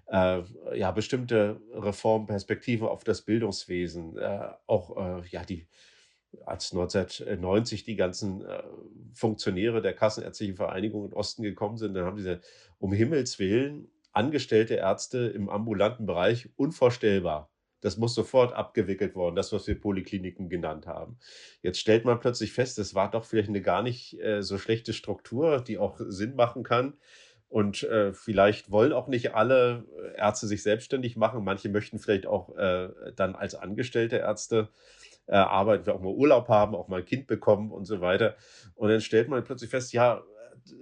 Äh, ja, bestimmte Reformperspektive auf das Bildungswesen, äh, auch ja, die als 1990 die ganzen äh, Funktionäre der Kassenärztlichen Vereinigung in Osten gekommen sind, dann haben diese um Himmels Willen angestellte Ärzte im ambulanten Bereich unvorstellbar. Das muss sofort abgewickelt worden, das, was wir Polikliniken genannt haben. Jetzt stellt man plötzlich fest, es war doch vielleicht eine gar nicht äh, so schlechte Struktur, die auch Sinn machen kann. Und äh, vielleicht wollen auch nicht alle Ärzte sich selbstständig machen. Manche möchten vielleicht auch äh, dann als angestellte Ärzte äh, arbeiten, auch mal Urlaub haben, auch mal ein Kind bekommen und so weiter. Und dann stellt man plötzlich fest, ja,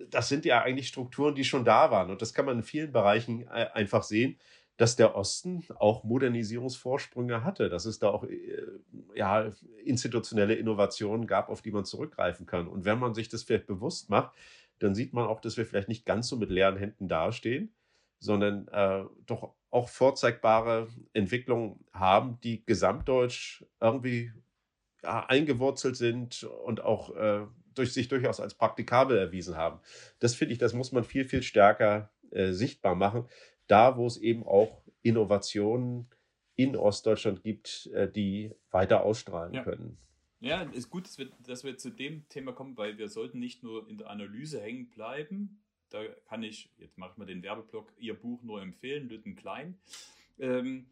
das sind ja eigentlich Strukturen, die schon da waren. Und das kann man in vielen Bereichen äh, einfach sehen, dass der Osten auch Modernisierungsvorsprünge hatte, dass es da auch äh, ja, institutionelle Innovationen gab, auf die man zurückgreifen kann. Und wenn man sich das vielleicht bewusst macht, dann sieht man auch, dass wir vielleicht nicht ganz so mit leeren Händen dastehen, sondern äh, doch auch vorzeigbare Entwicklungen haben, die gesamtdeutsch irgendwie ja, eingewurzelt sind und auch äh, durch sich durchaus als praktikabel erwiesen haben. Das finde ich, das muss man viel, viel stärker äh, sichtbar machen. Da, wo es eben auch Innovationen in Ostdeutschland gibt, äh, die weiter ausstrahlen ja. können. Ja, ist gut, dass wir, dass wir zu dem Thema kommen, weil wir sollten nicht nur in der Analyse hängen bleiben, da kann ich, jetzt mache ich mal den Werbeblock, Ihr Buch nur empfehlen, Lütten Klein. Ähm,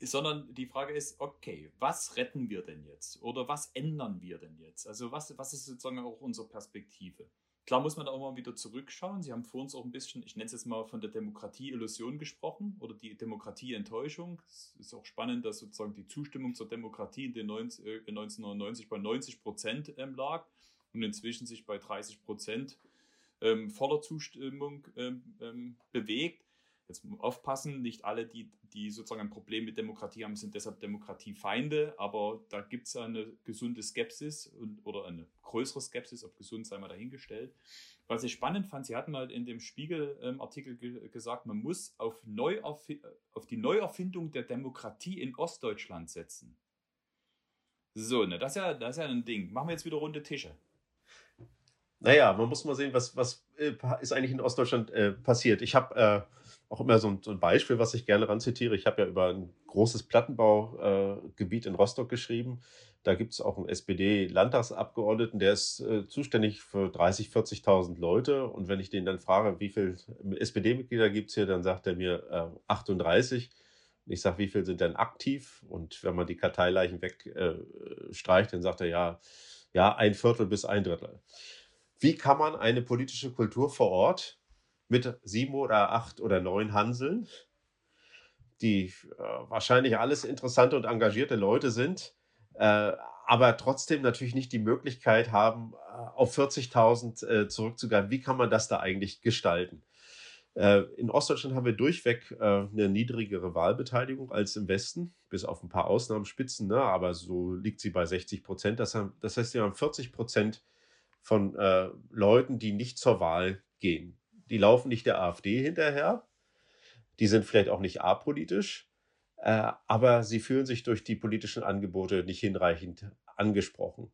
sondern die Frage ist, okay, was retten wir denn jetzt? Oder was ändern wir denn jetzt? Also was, was ist sozusagen auch unsere Perspektive? Klar muss man auch mal wieder zurückschauen. Sie haben vor uns auch ein bisschen, ich nenne es jetzt mal von der Demokratie-Illusion gesprochen oder die Demokratie-Enttäuschung. Es ist auch spannend, dass sozusagen die Zustimmung zur Demokratie in den 90, äh, 1999 bei 90 Prozent ähm, lag und inzwischen sich bei 30 Prozent ähm, voller Zustimmung ähm, ähm bewegt. Jetzt aufpassen, nicht alle, die, die sozusagen ein Problem mit Demokratie haben, sind deshalb Demokratiefeinde, aber da gibt es eine gesunde Skepsis und, oder eine größere Skepsis, ob gesund sei mal dahingestellt. Was ich spannend fand, Sie hatten mal in dem Spiegel-Artikel ge gesagt, man muss auf, auf die Neuerfindung der Demokratie in Ostdeutschland setzen. So, ne, das ist, ja, das ist ja ein Ding. Machen wir jetzt wieder runde Tische. Naja, man muss mal sehen, was, was äh, ist eigentlich in Ostdeutschland äh, passiert. Ich habe äh, auch immer so ein, so ein, Beispiel, was ich gerne ranzitiere. Ich habe ja über ein großes Plattenbaugebiet äh, in Rostock geschrieben. Da gibt es auch einen SPD-Landtagsabgeordneten, der ist äh, zuständig für 30.000, 40.000 Leute. Und wenn ich den dann frage, wie viele SPD-Mitglieder gibt es hier, dann sagt er mir äh, 38. Und ich sage, wie viele sind denn aktiv? Und wenn man die Karteileichen wegstreicht, äh, dann sagt er ja, ja, ein Viertel bis ein Drittel. Wie kann man eine politische Kultur vor Ort mit sieben oder acht oder neun Hanseln, die äh, wahrscheinlich alles interessante und engagierte Leute sind, äh, aber trotzdem natürlich nicht die Möglichkeit haben, äh, auf 40.000 äh, zurückzugreifen. Wie kann man das da eigentlich gestalten? Äh, in Ostdeutschland haben wir durchweg äh, eine niedrigere Wahlbeteiligung als im Westen, bis auf ein paar Ausnahmespitzen, ne? aber so liegt sie bei 60 Prozent. Das, heißt, wir haben 40 Prozent von Leuten, die nicht zur Wahl gehen. Die laufen nicht der AfD hinterher, die sind vielleicht auch nicht apolitisch, äh, aber sie fühlen sich durch die politischen Angebote nicht hinreichend angesprochen,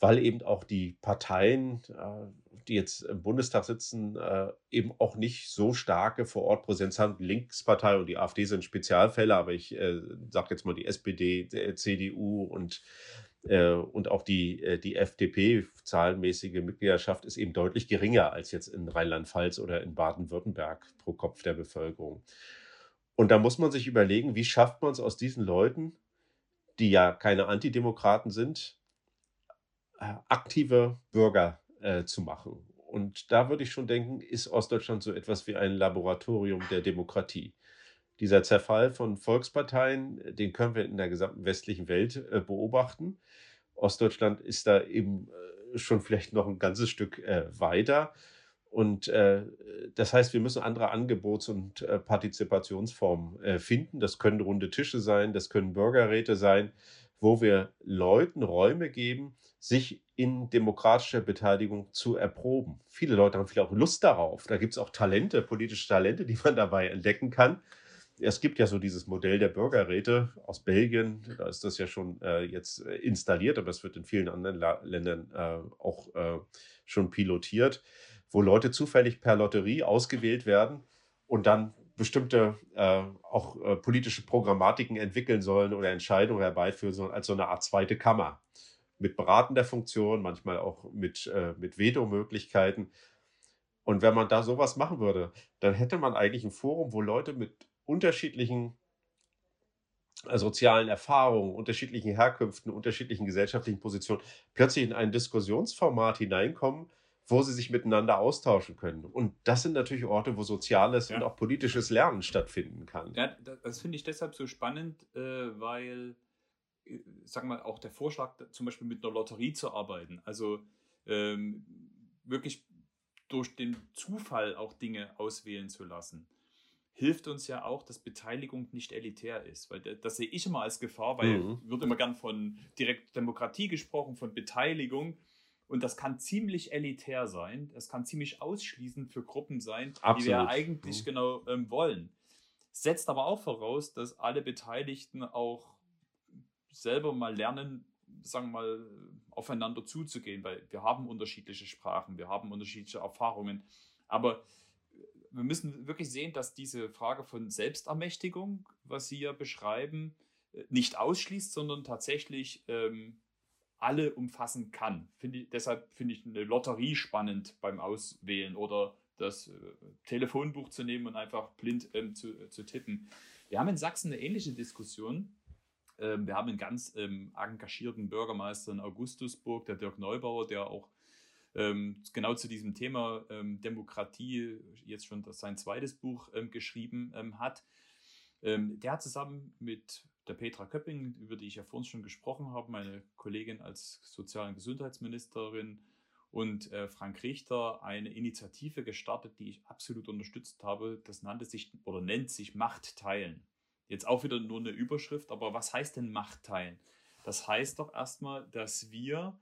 weil eben auch die Parteien, äh, die jetzt im Bundestag sitzen, äh, eben auch nicht so starke Vorortpräsenz haben. Die Linkspartei und die AfD sind Spezialfälle, aber ich äh, sage jetzt mal die SPD, die CDU und und auch die, äh, die FDP-zahlenmäßige Mitgliedschaft ist eben deutlich geringer als jetzt in Rheinland-Pfalz oder in Baden-Württemberg pro Kopf der Bevölkerung. Und da muss man sich überlegen, wie schafft man es aus diesen Leuten, die ja keine Antidemokraten sind, äh, aktive Bürger äh, zu machen. Und da würde ich schon denken, ist Ostdeutschland so etwas wie ein Laboratorium der Demokratie dieser Zerfall von Volksparteien, den können wir in der gesamten westlichen Welt äh, beobachten. Ostdeutschland ist da eben äh, schon vielleicht noch ein ganzes Stück äh, weiter. Und äh, das heißt, wir müssen andere Angebots- und äh, Partizipationsformen äh, finden. Das können runde Tische sein, das können Bürgerräte sein, wo wir Leuten Räume geben, sich in demokratischer Beteiligung zu erproben. Viele Leute haben vielleicht auch Lust darauf. Da gibt es auch Talente, politische Talente, die man dabei entdecken kann es gibt ja so dieses Modell der Bürgerräte aus Belgien, da ist das ja schon äh, jetzt äh, installiert, aber es wird in vielen anderen La Ländern äh, auch äh, schon pilotiert, wo Leute zufällig per Lotterie ausgewählt werden und dann bestimmte äh, auch äh, politische Programmatiken entwickeln sollen oder Entscheidungen herbeiführen sollen, als so eine Art zweite Kammer mit beratender Funktion, manchmal auch mit, mit Veto-Möglichkeiten. Und wenn man da sowas machen würde, dann hätte man eigentlich ein Forum, wo Leute mit unterschiedlichen äh, sozialen Erfahrungen, unterschiedlichen Herkünften, unterschiedlichen gesellschaftlichen Positionen plötzlich in ein Diskussionsformat hineinkommen, wo sie sich miteinander austauschen können. Und das sind natürlich Orte, wo soziales ja. und auch politisches Lernen stattfinden kann. Ja, das finde ich deshalb so spannend, äh, weil, äh, sag mal, auch der Vorschlag, zum Beispiel mit einer Lotterie zu arbeiten, also ähm, wirklich durch den Zufall auch Dinge auswählen zu lassen hilft uns ja auch, dass Beteiligung nicht elitär ist. Weil das, sehe ich immer als Gefahr, weil mhm. wird immer gern von direkt Demokratie gesprochen, von Beteiligung. Und das kann ziemlich elitär sein. Das kann ziemlich ausschließend für Gruppen sein, Absolut. die wir eigentlich mhm. genau ähm, wollen. Setzt aber auch voraus, dass alle Beteiligten auch selber mal lernen, sagen wir mal, aufeinander zuzugehen, weil wir haben unterschiedliche Sprachen, wir haben unterschiedliche Erfahrungen. Aber wir müssen wirklich sehen, dass diese Frage von Selbstermächtigung, was Sie ja beschreiben, äh, nicht ausschließt, sondern tatsächlich ähm, alle umfassen kann. Find ich, deshalb finde ich eine Lotterie spannend beim Auswählen oder das äh, Telefonbuch zu nehmen und einfach blind ähm, zu, äh, zu tippen. Wir haben in Sachsen eine ähnliche Diskussion. Ähm, wir haben einen ganz ähm, engagierten Bürgermeister in Augustusburg, der Dirk Neubauer, der auch ähm, genau zu diesem Thema ähm, Demokratie jetzt schon sein zweites Buch ähm, geschrieben ähm, hat. der hat zusammen mit der Petra Köpping, über die ich ja vorhin schon gesprochen habe, meine Kollegin als Sozial- und Gesundheitsministerin, und äh, Frank Richter eine Initiative gestartet, die ich absolut unterstützt habe. Das nannte sich oder nennt sich Macht teilen. Jetzt auch wieder nur eine Überschrift, aber was heißt denn Macht teilen? Das heißt doch erstmal, dass wir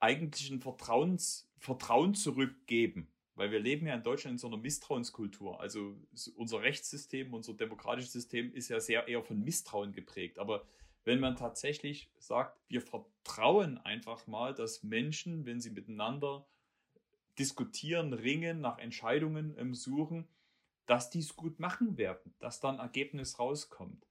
eigentlich ein Vertrauens, Vertrauen zurückgeben. Weil wir leben ja in Deutschland in so einer Misstrauenskultur. Also unser Rechtssystem, unser demokratisches System ist ja sehr eher von Misstrauen geprägt. Aber wenn man tatsächlich sagt, wir vertrauen einfach mal, dass Menschen, wenn sie miteinander diskutieren, ringen, nach Entscheidungen ähm, suchen, dass die es gut machen werden, dass dann Ergebnis rauskommt.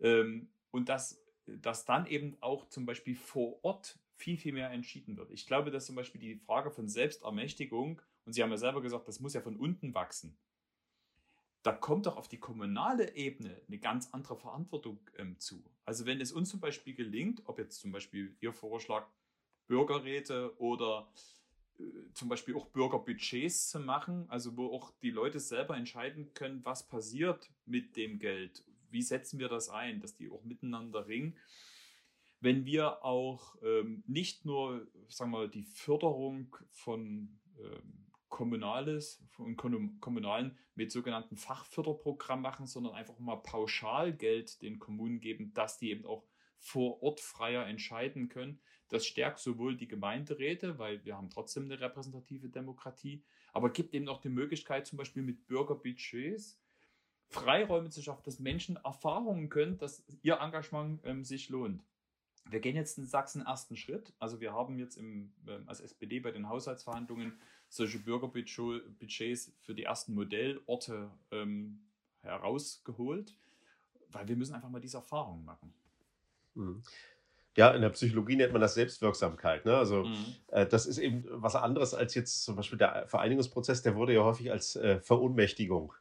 Ähm, und dass, dass dann eben auch zum Beispiel vor Ort viel, viel mehr entschieden wird. Ich glaube, dass zum Beispiel die Frage von Selbstermächtigung, und Sie haben ja selber gesagt, das muss ja von unten wachsen da kommt doch auf die kommunale Ebene eine ganz andere Verantwortung ähm, zu. Also wenn es uns zum Beispiel gelingt, ob jetzt zum Beispiel Ihr Vorschlag Bürgerräte oder äh, zum Beispiel auch Bürgerbudgets zu machen, also wo auch die Leute selber entscheiden können, was passiert mit dem Geld, wie setzen wir das ein, dass die auch miteinander ringen. Wenn wir auch ähm, nicht nur, sagen wir mal, die Förderung von ähm, Kommunales, von Kommunalen mit sogenannten Fachförderprogramm machen, sondern einfach mal Pauschalgeld den Kommunen geben, dass die eben auch vor Ort freier entscheiden können. Das stärkt sowohl die Gemeinderäte, weil wir haben trotzdem eine repräsentative Demokratie, aber gibt eben auch die Möglichkeit, zum Beispiel mit Bürgerbudgets Freiräume zu schaffen, dass Menschen Erfahrungen können, dass ihr Engagement ähm, sich lohnt. Wir gehen jetzt in Sachsen ersten Schritt. Also wir haben jetzt im, äh, als SPD bei den Haushaltsverhandlungen solche Bürgerbudgets für die ersten Modellorte ähm, herausgeholt, weil wir müssen einfach mal diese Erfahrungen machen. Mhm. Ja, in der Psychologie nennt man das Selbstwirksamkeit. Ne? Also mhm. äh, das ist eben was anderes als jetzt zum Beispiel der Vereinigungsprozess, der wurde ja häufig als äh, Verunmächtigung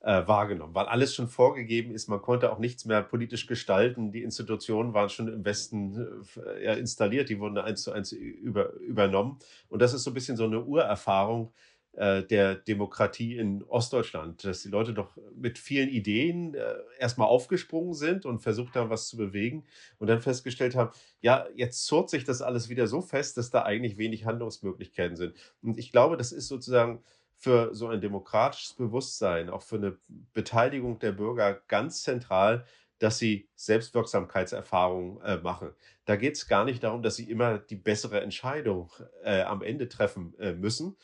äh, wahrgenommen, weil alles schon vorgegeben ist. Man konnte auch nichts mehr politisch gestalten. Die Institutionen waren schon im Westen äh, ja, installiert, die wurden eins zu eins über, übernommen. Und das ist so ein bisschen so eine Urerfahrung äh, der Demokratie in Ostdeutschland, dass die Leute doch mit vielen Ideen äh, erstmal aufgesprungen sind und versucht haben, was zu bewegen und dann festgestellt haben, ja, jetzt zurrt sich das alles wieder so fest, dass da eigentlich wenig Handlungsmöglichkeiten sind. Und ich glaube, das ist sozusagen für so ein demokratisches Bewusstsein, auch für eine Beteiligung der Bürger ganz zentral, dass sie Selbstwirksamkeitserfahrungen äh, machen. Da geht es gar nicht darum, dass sie immer die bessere Entscheidung äh, am Ende treffen äh, müssen.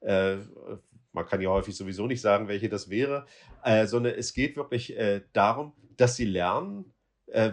Äh, man kann ja häufig sowieso nicht sagen, welche das wäre, äh, sondern es geht wirklich äh, darum, dass sie lernen,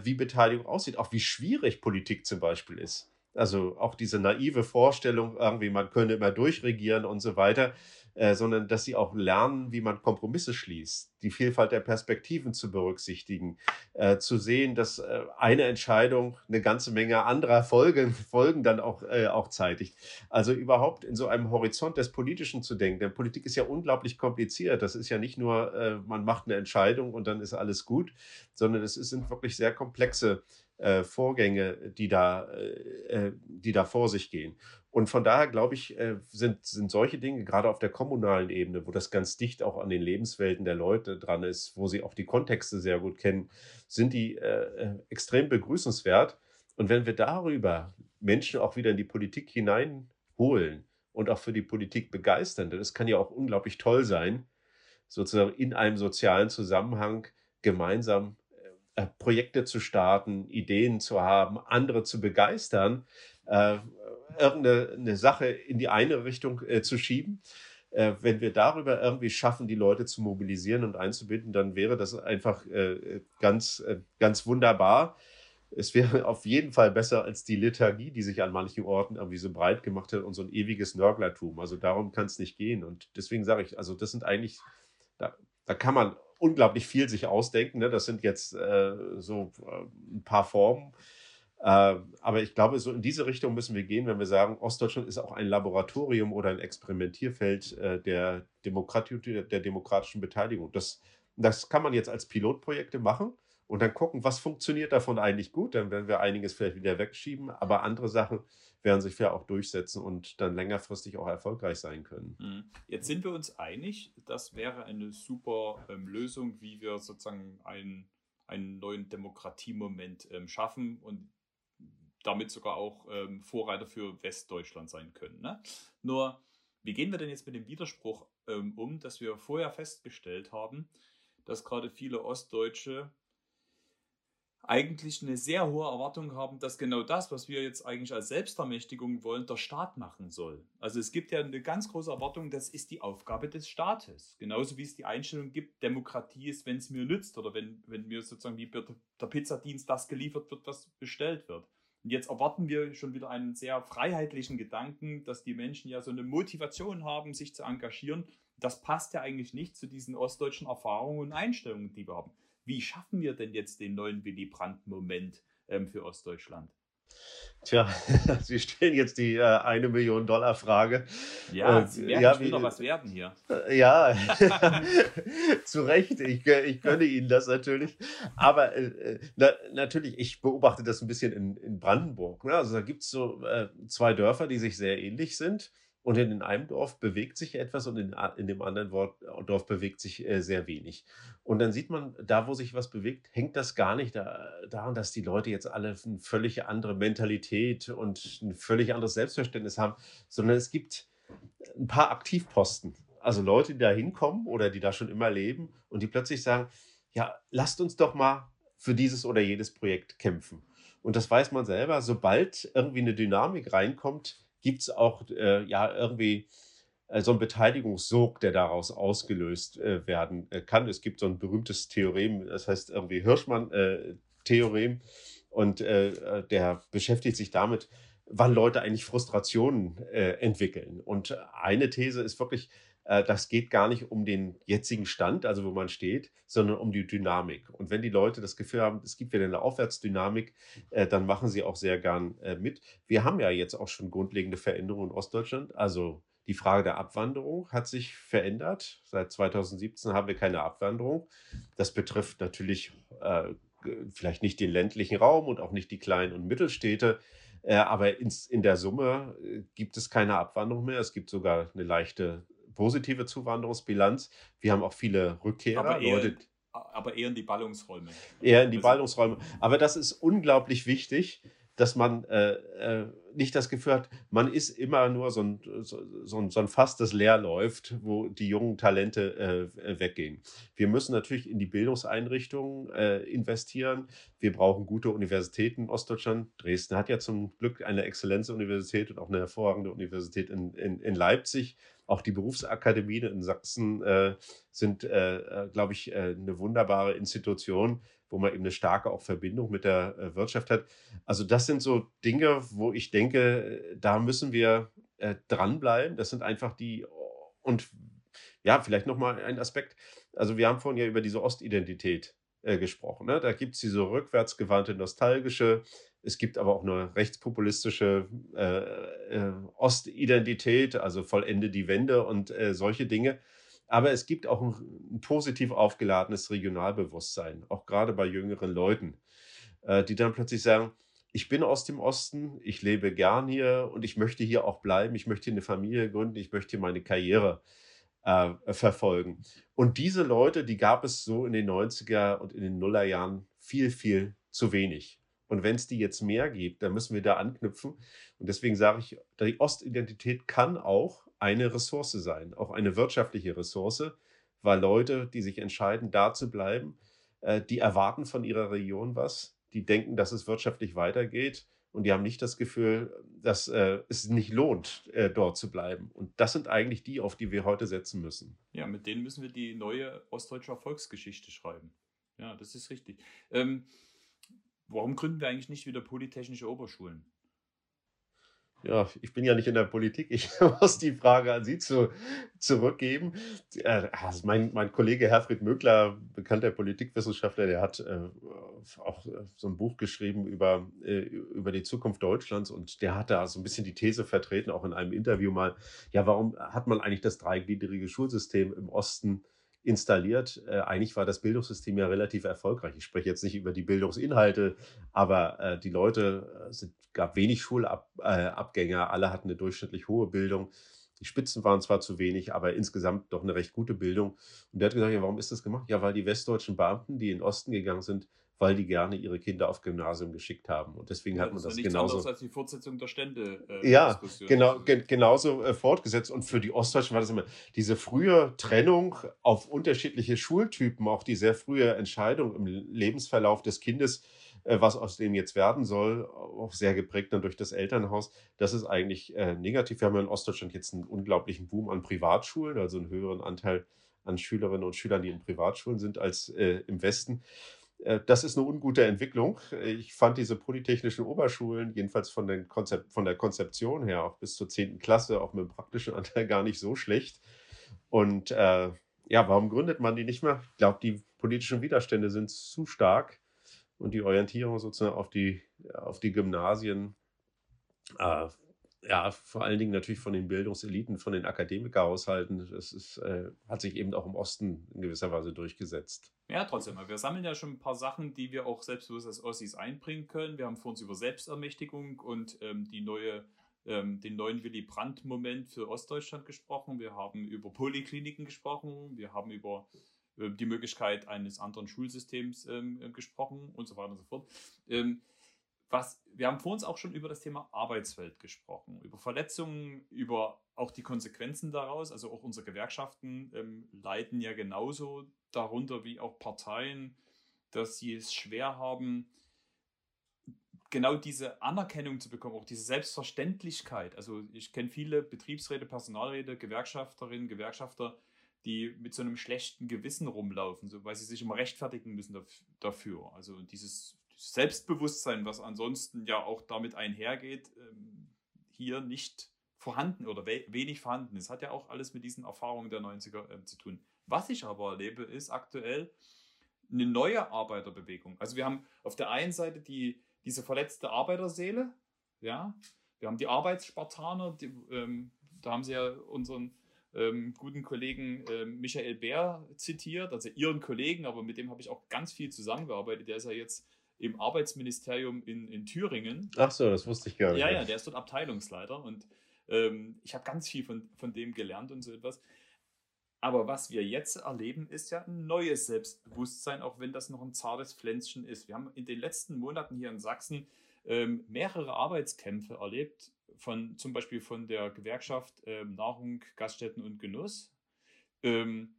wie Beteiligung aussieht, auch wie schwierig Politik zum Beispiel ist. Also auch diese naive Vorstellung, irgendwie man könne immer durchregieren und so weiter äh, sondern dass sie auch lernen, wie man Kompromisse schließt, die Vielfalt der Perspektiven zu berücksichtigen, äh, zu sehen, dass äh, eine Entscheidung eine ganze Menge anderer Folgen, Folgen dann auch, äh, auch zeitigt. Also überhaupt in so einem Horizont des Politischen zu denken, denn Politik ist ja unglaublich kompliziert. Das ist ja nicht nur, äh, man macht eine Entscheidung und dann ist alles gut, sondern es sind wirklich sehr komplexe Vorgänge, die da, die da vor sich gehen. Und von daher glaube ich, äh, sind, sind solche Dinge, gerade auf der kommunalen Ebene, wo das ganz dicht auch an den Lebenswelten der Leute dran ist, wo sie auch die Kontexte sehr gut kennen, sind die äh, äh, extrem begrüßenswert. Und wenn wir darüber Menschen auch wieder in die Politik hineinholen und auch für die Politik begeistern, denn es kann ja auch unglaublich toll sein, sozusagen in einem sozialen Zusammenhang gemeinsam äh, Projekte zu starten, Ideen zu haben, andere zu begeistern, äh, irgendeine Sache in die eine Richtung äh, zu schieben. Äh, wenn wir darüber irgendwie schaffen, die Leute zu mobilisieren und einzubinden, dann wäre das einfach äh, ganz, äh, ganz wunderbar. Es wäre auf jeden Fall besser als die Liturgie, die sich an manchen Orten irgendwie so breit gemacht hat und so ein ewiges Nörglertum. Also darum kann es nicht gehen. Und deswegen sage ich, also das sind eigentlich, da, da kann man unglaublich viel sich ausdenken. Ne? Das sind jetzt äh, so äh, ein paar Formen. Äh, aber ich glaube, so in diese Richtung müssen wir gehen, wenn wir sagen, Ostdeutschland ist auch ein Laboratorium oder ein Experimentierfeld äh, der, Demokratie, der demokratischen Beteiligung. Das das kann man jetzt als Pilotprojekte machen und dann gucken, was funktioniert davon eigentlich gut. Dann werden wir einiges vielleicht wieder wegschieben, aber andere Sachen werden sich ja auch durchsetzen und dann längerfristig auch erfolgreich sein können. Mhm. Jetzt sind wir uns einig, das wäre eine super ähm, Lösung, wie wir sozusagen einen, einen neuen Demokratiemoment ähm, schaffen und damit sogar auch ähm, Vorreiter für Westdeutschland sein können. Ne? Nur, wie gehen wir denn jetzt mit dem Widerspruch ähm, um, dass wir vorher festgestellt haben, dass gerade viele Ostdeutsche eigentlich eine sehr hohe Erwartung haben, dass genau das, was wir jetzt eigentlich als Selbstermächtigung wollen, der Staat machen soll. Also es gibt ja eine ganz große Erwartung, das ist die Aufgabe des Staates. Genauso wie es die Einstellung gibt, Demokratie ist, wenn es mir nützt oder wenn, wenn mir sozusagen wie der Pizzadienst das geliefert wird, was bestellt wird. Und jetzt erwarten wir schon wieder einen sehr freiheitlichen Gedanken, dass die Menschen ja so eine Motivation haben, sich zu engagieren. Das passt ja eigentlich nicht zu diesen ostdeutschen Erfahrungen und Einstellungen, die wir haben. Wie schaffen wir denn jetzt den neuen Willy Brandt-Moment ähm, für Ostdeutschland? Tja, Sie stellen jetzt die äh, eine Million Dollar Frage. Ja, Sie merken, ja, will noch was werden hier. Äh, ja, zu Recht. Ich, ich gönne Ihnen das natürlich. Aber äh, na, natürlich, ich beobachte das ein bisschen in, in Brandenburg. Ne? Also da gibt es so äh, zwei Dörfer, die sich sehr ähnlich sind. Und in einem Dorf bewegt sich etwas und in, in dem anderen Dorf bewegt sich äh, sehr wenig. Und dann sieht man, da wo sich was bewegt, hängt das gar nicht da, daran, dass die Leute jetzt alle eine völlig andere Mentalität und ein völlig anderes Selbstverständnis haben, sondern es gibt ein paar Aktivposten. Also Leute, die da hinkommen oder die da schon immer leben und die plötzlich sagen, ja, lasst uns doch mal für dieses oder jedes Projekt kämpfen. Und das weiß man selber, sobald irgendwie eine Dynamik reinkommt, gibt es auch äh, ja irgendwie äh, so einen Beteiligungssog, der daraus ausgelöst äh, werden äh, kann. Es gibt so ein berühmtes Theorem, das heißt irgendwie Hirschmann-Theorem äh, und äh, der beschäftigt sich damit, wann Leute eigentlich Frustrationen entwickeln. Und eine These ist wirklich, das geht gar nicht um den jetzigen Stand, also wo man steht, sondern um die Dynamik. Und wenn die Leute das Gefühl haben, es gibt wieder eine Aufwärtsdynamik, dann machen sie auch sehr gern mit. Wir haben ja jetzt auch schon grundlegende Veränderungen in Ostdeutschland. Also die Frage der Abwanderung hat sich verändert. Seit 2017 haben wir keine Abwanderung. Das betrifft natürlich äh, vielleicht nicht den ländlichen Raum und auch nicht die Kleinen- und Mittelstädte. Äh, aber in der Summe äh, gibt es keine Abwanderung mehr. Es gibt sogar eine leichte positive Zuwanderungsbilanz. Wir haben auch viele Rückkehrer. Aber eher, Leute, aber eher in die Ballungsräume. Eher in die also Ballungsräume. Aber das ist unglaublich wichtig, dass man äh, äh, nicht das Gefühl hat, man ist immer nur so ein, so, ein, so ein Fass, das leer läuft, wo die jungen Talente äh, weggehen. Wir müssen natürlich in die Bildungseinrichtungen äh, investieren. Wir brauchen gute Universitäten in Ostdeutschland. Dresden hat ja zum Glück eine Exzellenzuniversität und auch eine hervorragende Universität in, in, in Leipzig. Auch die Berufsakademien in Sachsen äh, sind, äh, äh, glaube ich, eine wunderbare Institution, wo man eben eine starke auch Verbindung mit der äh, Wirtschaft hat. Also das sind so Dinge, wo ich denke, da müssen wir äh, dranbleiben. Das sind einfach die und ja, vielleicht nochmal ein Aspekt. Also wir haben vorhin ja über diese Ostidentität äh, gesprochen. Ne? Da gibt es diese rückwärtsgewandte, nostalgische es gibt aber auch eine rechtspopulistische äh, äh, Ostidentität, also vollende die Wende und äh, solche Dinge. Aber es gibt auch ein, ein, positiv aufgeladenes Regionalbewusstsein, auch gerade bei jüngeren Leuten, äh, die dann plötzlich sagen, ich bin aus dem Osten, ich lebe gern hier und ich möchte hier auch bleiben, ich möchte eine Familie gründen, ich möchte meine Karriere äh, verfolgen. Und diese Leute, die gab es so in den 90er und in den Nullerjahren viel, viel zu wenig. Und wenn es die jetzt mehr gibt, dann müssen wir da anknüpfen. Und deswegen sage ich, die Ostidentität kann auch eine Ressource sein, auch eine wirtschaftliche Ressource, weil Leute, die sich entscheiden, da zu bleiben, äh, die erwarten von ihrer Region was, die denken, dass es wirtschaftlich weitergeht und die haben nicht das Gefühl, dass äh, es nicht lohnt, äh, dort zu bleiben. Und das sind eigentlich die, auf die wir heute setzen müssen. Ja, mit denen müssen wir die neue ostdeutsche Volksgeschichte schreiben. Ja, das ist richtig. Ähm, Warum gründen wir eigentlich nicht wieder polytechnische Oberschulen? Ja, ich bin ja nicht in der Politik. Ich muss die Frage an Sie zu, zurückgeben. Also mein, mein Kollege Herfried Mögler, bekannter Politikwissenschaftler, der hat äh, auch äh, so ein Buch geschrieben über, äh, über die Zukunft Deutschlands und der hat da so ein bisschen die These vertreten, auch in einem Interview mal, ja, warum hat man eigentlich das dreigliedrige Schulsystem im Osten installiert. Äh, eigentlich war das Bildungssystem ja relativ erfolgreich. Ich spreche jetzt nicht über die Bildungsinhalte, aber äh, die Leute, äh, gab wenig Schulabgänger, alle hatten eine durchschnittlich hohe Bildung. Die Spitzen waren zwar zu wenig, aber insgesamt doch eine recht gute Bildung. Und der hat gesagt, ja, warum ist das gemacht? Ja, weil die westdeutschen Beamten, die in den Osten gegangen sind, weil die gerne ihre Kinder auf Gymnasium geschickt haben. Und deswegen ja, hat man das, das genauso. als die Fortsetzung der Stände. Äh, ja, genau, ge genauso äh, fortgesetzt. Und für die Ostdeutschen war das immer diese frühe Trennung auf unterschiedliche Schultypen, auch die sehr frühe Entscheidung im Lebensverlauf des Kindes, äh, was aus dem jetzt werden soll, auch sehr geprägt dann durch das Elternhaus. Das ist eigentlich äh, negativ. Wir haben ja in Ostdeutschland jetzt einen unglaublichen Boom an Privatschulen, also einen höheren Anteil an Schülerinnen und Schülern, die in Privatschulen sind, als äh, im Westen. Äh, das ist eine ungute Entwicklung. Ich fand diese polytechnischen Oberschulen, jedenfalls von, Konzept, von der Konzeption her, auch bis zur 10. Klasse, auch mit dem praktischen Anteil gar nicht so schlecht. Und äh, ja, warum gründet man die nicht mehr? Ich glaube, die politischen Widerstände sind zu stark und die Orientierung sozusagen auf die, auf die Gymnasien äh, ja, vor allen Dingen natürlich von den Bildungseliten, von den Akademikerhaushalten. Das ist, äh, hat sich eben auch im Osten in gewisser Weise durchgesetzt. Ja, trotzdem. Wir sammeln ja schon ein paar Sachen, die wir auch selbstbewusst als Ossis einbringen können. Wir haben vor uns über Selbstermächtigung und ähm, die neue, ähm, den neuen Willy Brandt-Moment für Ostdeutschland gesprochen. Wir haben über Polykliniken gesprochen. Wir haben über äh, die Möglichkeit eines anderen Schulsystems ähm, gesprochen und so weiter und so fort. Was, wir haben vor uns auch schon über das Thema Arbeitswelt gesprochen, über Verletzungen, über auch die Konsequenzen daraus. Also auch unsere Gewerkschaften ähm, leiden ja genauso darunter wie auch Parteien, dass sie es schwer haben, genau diese Anerkennung zu bekommen, auch diese Selbstverständlichkeit. Also ich kenne viele Betriebsräte, Personalräte, Gewerkschafterinnen, Gewerkschafter, die mit so einem schlechten Gewissen rumlaufen, so, weil sie sich immer rechtfertigen müssen dafür. Also dieses Selbstbewusstsein, was ansonsten ja auch damit einhergeht, ähm, hier nicht vorhanden oder we wenig vorhanden ist. Hat ja auch alles mit diesen Erfahrungen der 90er äh, zu tun. Was ich aber erlebe, ist aktuell eine neue Arbeiterbewegung. Also wir haben auf der einen Seite die, diese verletzte Arbeiterseele, ja, wir haben die Arbeitsspartaner, die, ähm, da haben sie ja unseren ähm, guten Kollegen ähm, Michael Bär zitiert, also ihren Kollegen, aber mit dem habe ich auch ganz viel zusammengearbeitet. Der ist ja jetzt im Arbeitsministerium in, in Thüringen. Ach so, das wusste ich gar nicht. Ja, ja, der ist dort Abteilungsleiter und ähm, ich habe ganz viel von, von dem gelernt und so etwas. Aber was wir jetzt erleben, ist ja ein neues Selbstbewusstsein, auch wenn das noch ein zartes Pflänzchen ist. Wir haben in den letzten Monaten hier in Sachsen ähm, mehrere Arbeitskämpfe erlebt, von, zum Beispiel von der Gewerkschaft ähm, Nahrung, Gaststätten und Genuss. Ähm,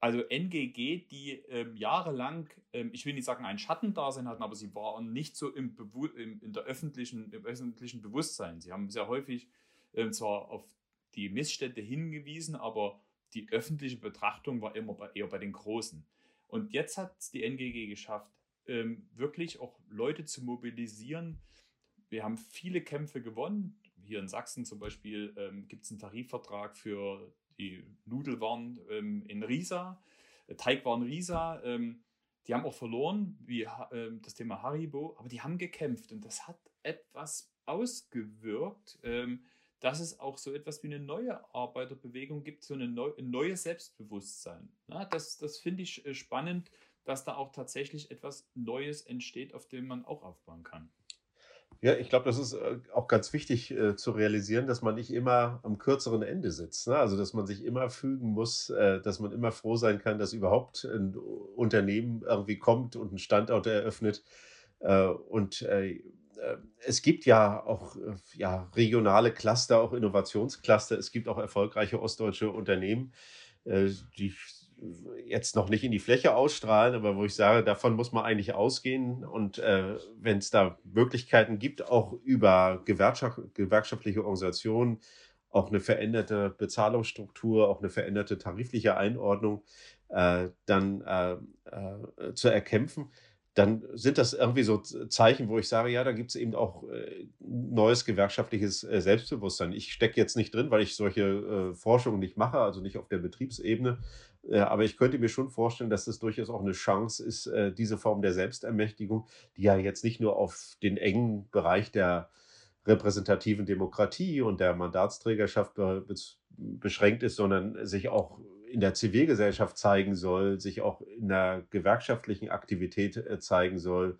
also NGG, die ähm, jahrelang, ähm, ich will nicht sagen ein Schattendasein hatten, aber sie waren nicht so im, Bewu im, in der öffentlichen, im öffentlichen Bewusstsein. Sie haben sehr häufig ähm, zwar auf die Missstände hingewiesen, aber die öffentliche Betrachtung war immer bei, eher bei den Großen. Und jetzt hat es die NGG geschafft, ähm, wirklich auch Leute zu mobilisieren. Wir haben viele Kämpfe gewonnen. Hier in Sachsen zum Beispiel ähm, gibt es einen Tarifvertrag für die Nudelwaren ähm, in Riesa, äh, Teigwaren Riesa. Ähm, die haben auch verloren, wie äh, das Thema Haribo, aber die haben gekämpft und das hat etwas ausgewirkt. Ähm, dass es auch so etwas wie eine neue Arbeiterbewegung gibt, so eine neu, ein neues Selbstbewusstsein. Ja, das das finde ich äh, spannend, dass da auch tatsächlich etwas Neues entsteht, auf dem man auch aufbauen kann. Ja, ich glaube, das ist äh, auch ganz wichtig äh, zu realisieren, dass man nicht immer am kürzeren Ende sitzt. Ne? Also, dass man sich immer fügen muss, äh, dass man immer froh sein kann, dass überhaupt ein Unternehmen irgendwie kommt und einen Standort eröffnet. Äh, und äh, äh, es gibt ja auch ja, regionale Cluster, auch Innovationscluster. Es gibt auch erfolgreiche ostdeutsche Unternehmen, die jetzt noch nicht in die Fläche ausstrahlen, aber wo ich sage, davon muss man eigentlich ausgehen. Und äh, wenn es da Möglichkeiten gibt, auch über Gewerkschaft, gewerkschaftliche Organisationen, auch eine veränderte Bezahlungsstruktur, auch eine veränderte tarifliche Einordnung, äh, dann äh, zu erkämpfen, dann sind das irgendwie so Zeichen, wo ich sage, ja, da gibt es eben auch äh, neues gewerkschaftliches äh, Selbstbewusstsein. Ich stecke jetzt nicht drin, weil ich solche äh, Forschungen nicht mache, also nicht auf der Betriebsebene. Äh, aber ich könnte mir schon vorstellen, dass es durchaus auch eine Chance ist, äh, diese Form der Selbstermächtigung, die ja jetzt nicht nur auf den engen Bereich der repräsentativen Demokratie und der Mandatsträgerschaft beschränkt ist, sondern sich auch in der Zivilgesellschaft zeigen soll, sich auch in der gewerkschaftlichen Aktivität äh, zeigen soll,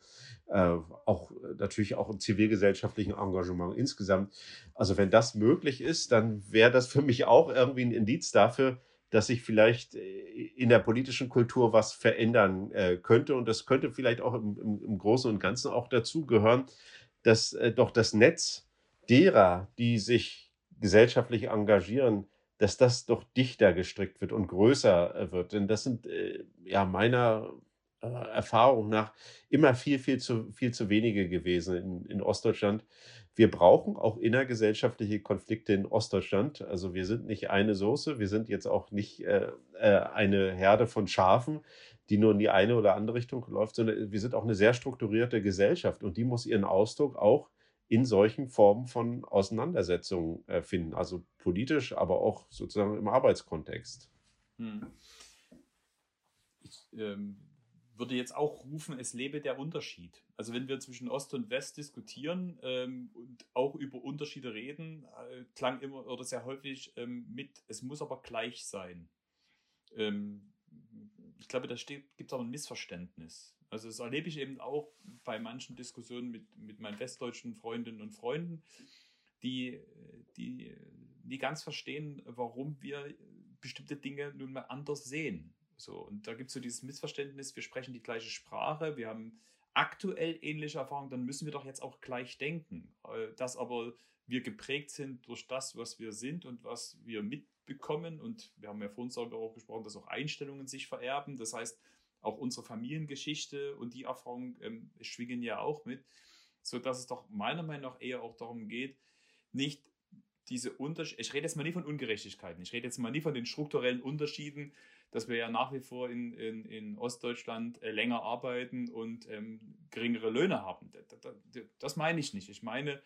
auch natürlich auch im zivilgesellschaftlichen Engagement insgesamt. Also wenn das möglich ist, dann wäre das für mich auch irgendwie ein Indiz dafür, dass sich vielleicht in der politischen Kultur was verändern könnte. Und das könnte vielleicht auch im, im, im Großen und Ganzen auch dazu gehören, dass doch das Netz derer, die sich gesellschaftlich engagieren, dass das doch dichter gestrickt wird und größer äh, wird. Denn das sind äh, ja meiner äh, Erfahrung nach immer viel, viel zu, viel zu wenige gewesen in, in Ostdeutschland. Wir brauchen auch innergesellschaftliche Konflikte in Ostdeutschland. Also wir sind nicht eine Soße, wir sind jetzt auch nicht äh, äh eine Herde von Schafen, die nur in die eine oder andere Richtung läuft, sondern wir sind auch eine sehr strukturierte Gesellschaft und die muss ihren Ausdruck auch in solchen Formen von Auseinandersetzungen äh, finden. Also politisch, aber auch sozusagen im Arbeitskontext. Hm. Ich ähm, würde jetzt auch rufen, es lebe der Unterschied. Also wenn wir zwischen Ost und West diskutieren ähm, und auch über Unterschiede reden, äh, klang immer oder sehr häufig ähm, mit, es muss aber gleich sein. Ähm, ich glaube, da gibt es auch ein Missverständnis. Also das erlebe ich eben auch bei manchen Diskussionen mit, mit meinen westdeutschen Freundinnen und Freunden, die, die nie ganz verstehen, warum wir bestimmte Dinge nun mal anders sehen. So, und da gibt es so dieses Missverständnis, wir sprechen die gleiche Sprache, wir haben aktuell ähnliche Erfahrungen, dann müssen wir doch jetzt auch gleich denken. Äh, dass aber wir geprägt sind durch das, was wir sind und was wir mitbekommen. Und wir haben ja vorhin darüber auch gesprochen, dass auch Einstellungen sich vererben. Das heißt, auch unsere Familiengeschichte und die Erfahrung ähm, schwingen ja auch mit, sodass es doch meiner Meinung nach eher auch darum geht, nicht diese Unterschiede, ich rede jetzt mal nie von Ungerechtigkeiten, ich rede jetzt mal nie von den strukturellen Unterschieden, dass wir ja nach wie vor in, in, in Ostdeutschland äh, länger arbeiten und ähm, geringere Löhne haben. Das, meine ich nicht. Ich meine,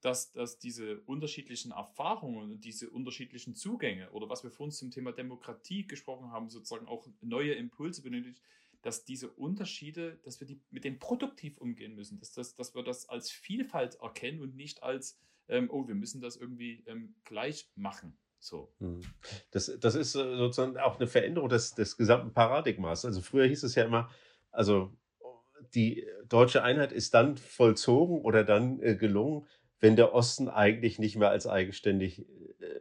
dass, dass diese unterschiedlichen Erfahrungen und diese unterschiedlichen Zugänge oder was wir vorhin zum Thema Demokratie gesprochen haben, sozusagen auch neue Impulse benötigt, dass diese Unterschiede, dass wir die, mit denen produktiv umgehen müssen, dass, das, dass wir das als Vielfalt erkennen und nicht als, ähm, oh, wir müssen das irgendwie ähm, gleich machen. So. Hm. Das, das ist sozusagen auch eine Veränderung des, des gesamten Paradigmas. Also früher hieß es ja immer, also die deutsche Einheit ist dann vollzogen oder dann äh, gelungen, wenn der Osten eigentlich nicht mehr als eigenständig äh,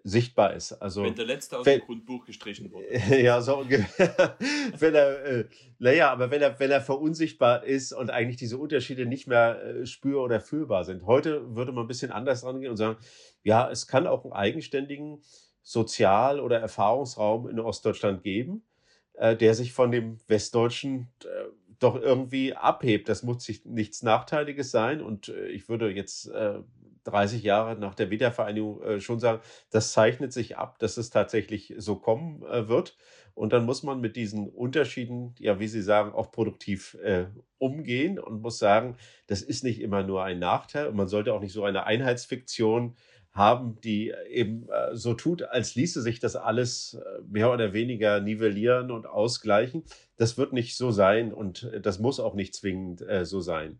sichtbar ist. Also, wenn der letzte aus wenn, dem Grundbuch gestrichen wurde. ja, so wenn er, äh, naja, aber wenn er, wenn er verunsichtbar ist und eigentlich diese Unterschiede nicht mehr äh, spür- oder fühlbar sind. Heute würde man ein bisschen anders rangehen und sagen, ja, es kann auch einen eigenständigen Sozial- oder Erfahrungsraum in Ostdeutschland geben, äh, der sich von dem Westdeutschen äh, doch irgendwie abhebt. Das muss sich nichts Nachteiliges sein. Und äh, ich würde jetzt 30 Jahre nach der Wiedervereinigung äh, schon sagen, das zeichnet sich ab, dass es tatsächlich so kommen äh, wird. Und dann muss man mit diesen Unterschieden, ja, wie Sie sagen, auch produktiv äh, umgehen und muss sagen, das ist nicht immer nur ein Nachteil. Und man sollte auch nicht so eine Einheitsfiktion haben, die eben äh, so tut, als ließe sich das alles äh, mehr oder weniger nivellieren und ausgleichen. Das wird nicht so sein und äh, das muss auch nicht zwingend so sein.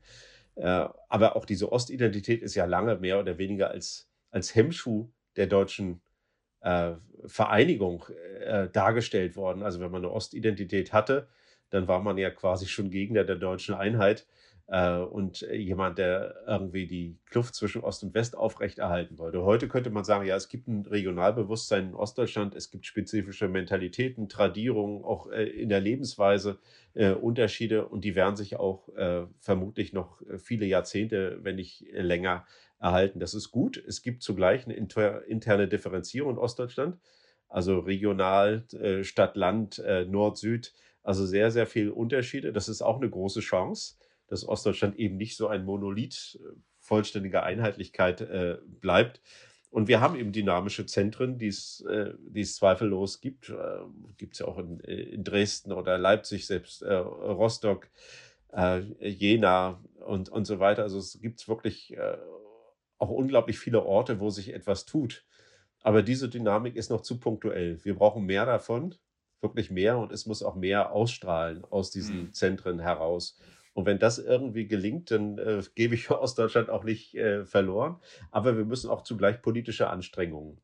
Äh, aber auch diese Ostidentität ist ja lange mehr oder weniger als, als Hemmschuh der deutschen äh, Vereinigung äh, dargestellt worden. Also wenn man eine Ostidentität hatte, dann war man ja quasi schon Gegner der deutschen Einheit äh, und jemand, der irgendwie die Kluft zwischen Ost und West aufrechterhalten wollte. Heute könnte man sagen, ja, es gibt ein Regionalbewusstsein in Ostdeutschland, es gibt spezifische Mentalitäten, Tradierungen, auch äh, in der Lebensweise äh, Unterschiede und die werden sich auch äh, vermutlich noch viele Jahrzehnte, wenn nicht länger, erhalten. Das ist gut. Es gibt zugleich eine inter interne Differenzierung in Ostdeutschland, also regional, äh, Stadt, Land, äh, Nord, Süd, also sehr, sehr viele Unterschiede. Das ist auch eine große Chance dass Ostdeutschland eben nicht so ein Monolith äh, vollständiger Einheitlichkeit äh, bleibt. Und wir haben eben dynamische Zentren, die es, äh, die es zweifellos gibt. Äh, gibt es ja auch in, in, Dresden oder Leipzig, selbst äh, Rostock, äh, Jena und, und so weiter. Also es gibt wirklich äh, auch unglaublich viele Orte, wo sich etwas tut. Aber diese Dynamik ist noch zu punktuell. Wir brauchen mehr davon, wirklich mehr, und es muss auch mehr ausstrahlen aus diesen mhm. Zentren heraus. Und wenn das irgendwie gelingt, dann äh, gebe ich Ostdeutschland auch nicht äh, verloren. Aber wir müssen auch zugleich politische Anstrengungen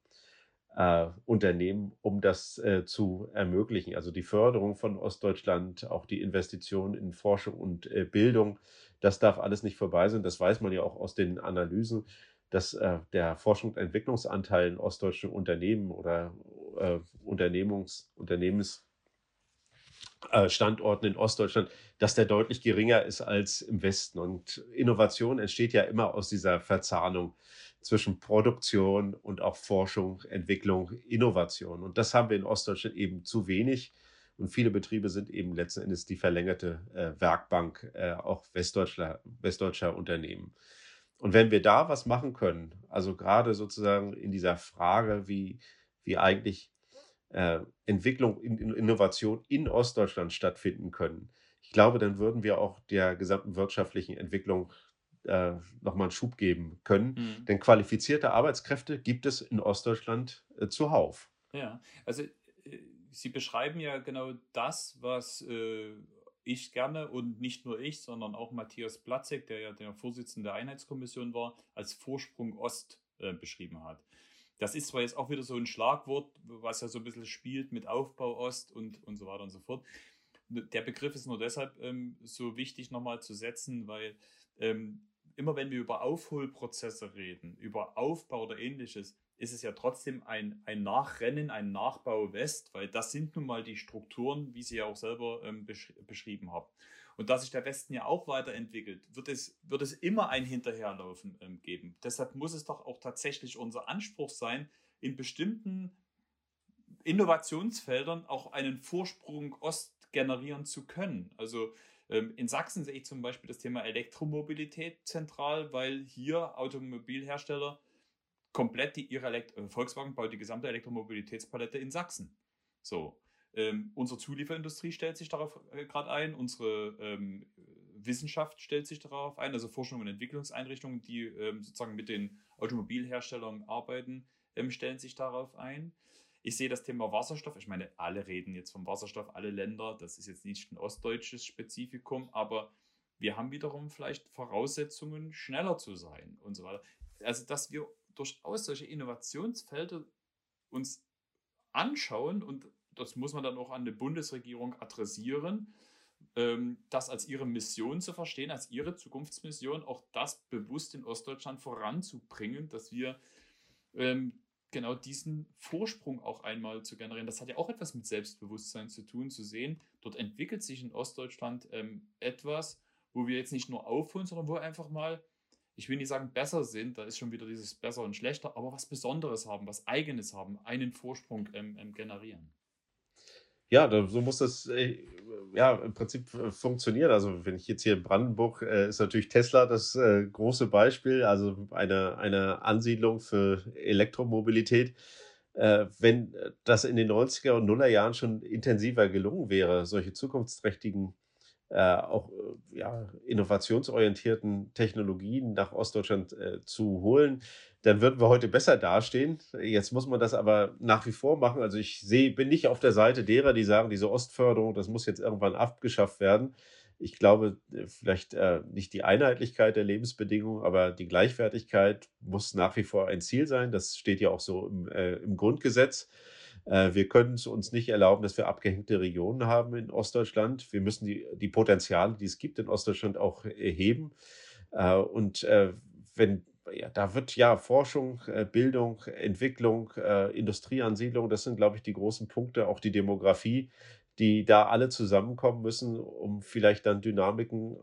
äh, Unternehmen, um das äh, zu ermöglichen. Also die Förderung von Ostdeutschland, auch die Investition in Forschung und äh, Bildung, das darf alles nicht vorbei sein. Das weiß man ja auch aus den Analysen, dass äh, der Forschung und Entwicklungsanteil in ostdeutschen Unternehmen oder Unternehmungs, Unternehmens Standorten in Ostdeutschland, dass der deutlich geringer ist als im Westen. Und Innovation entsteht ja immer aus dieser Verzahnung zwischen Produktion und auch Forschung, Entwicklung, Innovation. Und das haben wir in Ostdeutschland eben zu wenig. Und viele Betriebe sind eben letzten Endes die verlängerte äh, Werkbank äh, auch westdeutscher, westdeutscher Unternehmen. Und wenn wir da was machen können, also gerade sozusagen in dieser Frage, wie, wie eigentlich äh, Entwicklung, in, in Innovation in Ostdeutschland stattfinden können, ich glaube, dann würden wir auch der gesamten wirtschaftlichen Entwicklung äh, nochmal einen Schub geben können. Mhm. Denn qualifizierte Arbeitskräfte gibt es in Ostdeutschland äh, zuhauf. Ja, also äh, Sie beschreiben ja genau das, was äh, ich gerne und nicht nur ich, sondern auch Matthias Platzek, der ja der Vorsitzende der Einheitskommission war, als Vorsprung Ost äh, beschrieben hat. Das ist zwar jetzt auch wieder so ein Schlagwort, was ja so ein bisschen spielt mit Aufbau Ost und, und so weiter und so fort. Der Begriff ist nur deshalb ähm, so wichtig nochmal zu setzen, weil ähm, immer wenn wir über Aufholprozesse reden, über Aufbau oder ähnliches, ist es ja trotzdem ein, ein Nachrennen, ein Nachbau West, weil das sind nun mal die Strukturen, wie Sie ja auch selber ähm, besch beschrieben haben. Und da sich der Westen ja auch weiterentwickelt, wird es, wird es immer ein Hinterherlaufen ähm, geben. Deshalb muss es doch auch tatsächlich unser Anspruch sein, in bestimmten Innovationsfeldern auch einen Vorsprung Ost generieren zu können. Also ähm, in Sachsen sehe ich zum Beispiel das Thema Elektromobilität zentral, weil hier Automobilhersteller komplett die ihre Elekt äh, Volkswagen baut die gesamte Elektromobilitätspalette in Sachsen. So. Ähm, unsere Zulieferindustrie stellt sich darauf äh, gerade ein, unsere ähm, Wissenschaft stellt sich darauf ein, also Forschung und Entwicklungseinrichtungen, die ähm, sozusagen mit den Automobilherstellern arbeiten, ähm, stellen sich darauf ein. Ich sehe das Thema Wasserstoff. Ich meine, alle reden jetzt vom Wasserstoff, alle Länder. Das ist jetzt nicht ein ostdeutsches Spezifikum, aber wir haben wiederum vielleicht Voraussetzungen, schneller zu sein und so weiter. Also, dass wir durchaus solche Innovationsfelder uns anschauen und das muss man dann auch an die Bundesregierung adressieren, ähm, das als ihre Mission zu verstehen, als ihre Zukunftsmission, auch das bewusst in Ostdeutschland voranzubringen, dass wir ähm, genau diesen Vorsprung auch einmal zu generieren. Das hat ja auch etwas mit Selbstbewusstsein zu tun, zu sehen, dort entwickelt sich in Ostdeutschland ähm, etwas, wo wir jetzt nicht nur aufholen, sondern wo einfach mal, ich will nicht sagen besser sind, da ist schon wieder dieses besser und schlechter, aber was Besonderes haben, was Eigenes haben, einen Vorsprung ähm, generieren. Ja, so muss das äh, ja im Prinzip äh, funktionieren. Also wenn ich jetzt hier in Brandenburg äh, ist natürlich Tesla das äh, große Beispiel, also eine, eine Ansiedlung für Elektromobilität. Wenn das in den 90er und Nuller Jahren schon intensiver gelungen wäre, solche zukunftsträchtigen, auch ja, innovationsorientierten Technologien nach Ostdeutschland zu holen, dann würden wir heute besser dastehen. Jetzt muss man das aber nach wie vor machen. Also ich sehe, bin nicht auf der Seite derer, die sagen, diese Ostförderung, das muss jetzt irgendwann abgeschafft werden. Ich glaube, äh, vielleicht äh, nicht die Einheitlichkeit der Lebensbedingungen, aber die Gleichwertigkeit muss nach wie vor ein Ziel sein. Das steht ja auch so im, äh, im Grundgesetz. Äh, wir können es uns nicht erlauben, dass wir abgehängte Regionen haben in Ostdeutschland. Wir müssen die, die Potenziale, die es gibt in Ostdeutschland, auch erheben. Äh, und äh, wenn da wird ja Forschung, äh, Bildung, Entwicklung, äh, Industrieansiedlung, das sind, glaube ich, die großen Punkte, auch die Demografie, die da alle zusammenkommen müssen, um vielleicht dann Dynamiken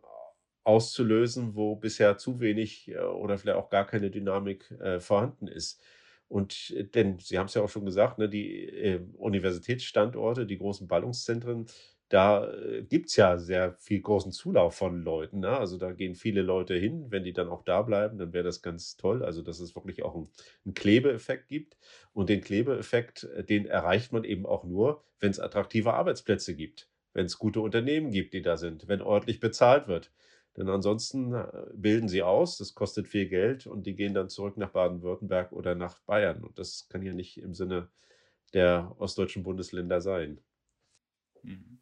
auszulösen, wo bisher zu wenig äh, oder vielleicht auch gar keine Dynamik vorhanden ist. Und denn Sie haben es ja auch schon gesagt, ne, die Universitätsstandorte, die großen Ballungszentren, da äh, gibt es ja sehr viel großen Zulauf von Leuten. Ne? Also da gehen viele Leute hin. Wenn die dann auch da bleiben, dann wäre das ganz toll. Also dass es wirklich auch einen, einen Klebeeffekt gibt. Und den Klebeeffekt, äh, den erreicht man eben auch nur, wenn es attraktive Arbeitsplätze gibt, wenn es gute Unternehmen gibt, die da sind, wenn ordentlich bezahlt wird. Denn ansonsten äh, bilden sie aus, das kostet viel Geld und die gehen dann zurück nach Baden-Württemberg oder nach Bayern. Und das kann ja nicht im Sinne der ostdeutschen Bundesländer sein. Mhm.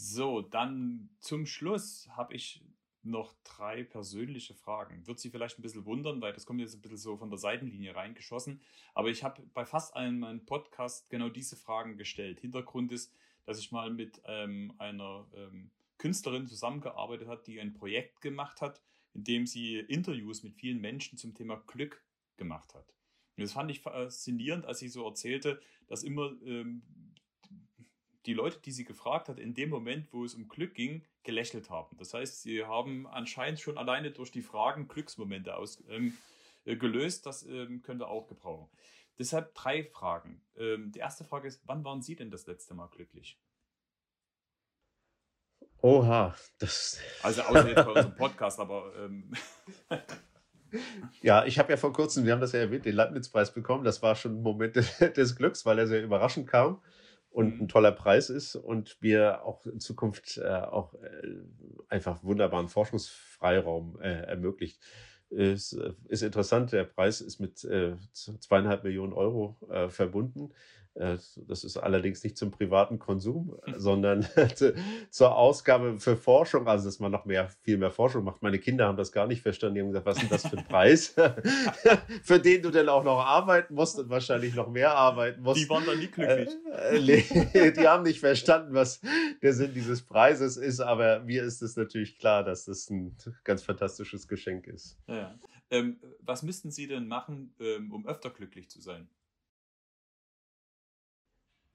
So, dann zum Schluss habe ich noch drei persönliche Fragen. Wird Sie vielleicht ein bisschen wundern, weil das kommt jetzt ein bisschen so von der Seitenlinie reingeschossen. Aber ich habe bei fast allen meinen Podcasts genau diese Fragen gestellt. Hintergrund ist, dass ich mal mit ähm, einer ähm, Künstlerin zusammengearbeitet habe, die ein Projekt gemacht hat, in dem sie Interviews mit vielen Menschen zum Thema Glück gemacht hat. Und das fand ich faszinierend, als sie so erzählte, dass immer ähm, die Leute, die sie gefragt hat, in dem Moment, wo es um Glück ging, gelächelt haben. Das heißt, sie haben anscheinend schon alleine durch die Fragen Glücksmomente aus, ähm, äh, gelöst. Das ähm, können wir auch gebrauchen. Deshalb drei Fragen. Ähm, die erste Frage ist, wann waren Sie denn das letzte Mal glücklich? Oha, das. Also außer jetzt bei unserem Podcast, aber. Ähm ja, ich habe ja vor kurzem, wir haben das ja erwähnt, den Leibniz-Preis bekommen. Das war schon ein Moment des Glücks, weil er sehr überraschend kam und mhm. ein toller Preis ist und wir auch in Zukunft äh, auch äh, einfach wunderbaren Forschungsfreiraum äh, ermöglicht. Ist, äh, ist interessant, der Preis ist mit äh, zweieinhalb Millionen Euro äh, verbunden. Äh, das ist allerdings nicht zum privaten Konsum, sondern zur Ausgabe für Forschung, also dass man noch mehr, viel mehr Forschung macht. Meine Kinder haben das gar nicht verstanden. Die haben gesagt, was ist denn das für ein Preis, für den du denn auch noch arbeiten musst und wahrscheinlich noch mehr arbeiten musst. Die waren dann nie glücklich. Äh, die haben nicht verstanden, was der Sinn dieses Preises ist, aber mir ist es natürlich klar, dass das ein ganz fantastisches Geschenk ist. Ja. Ähm, was müssten Sie denn machen, ähm, um öfter glücklich zu sein?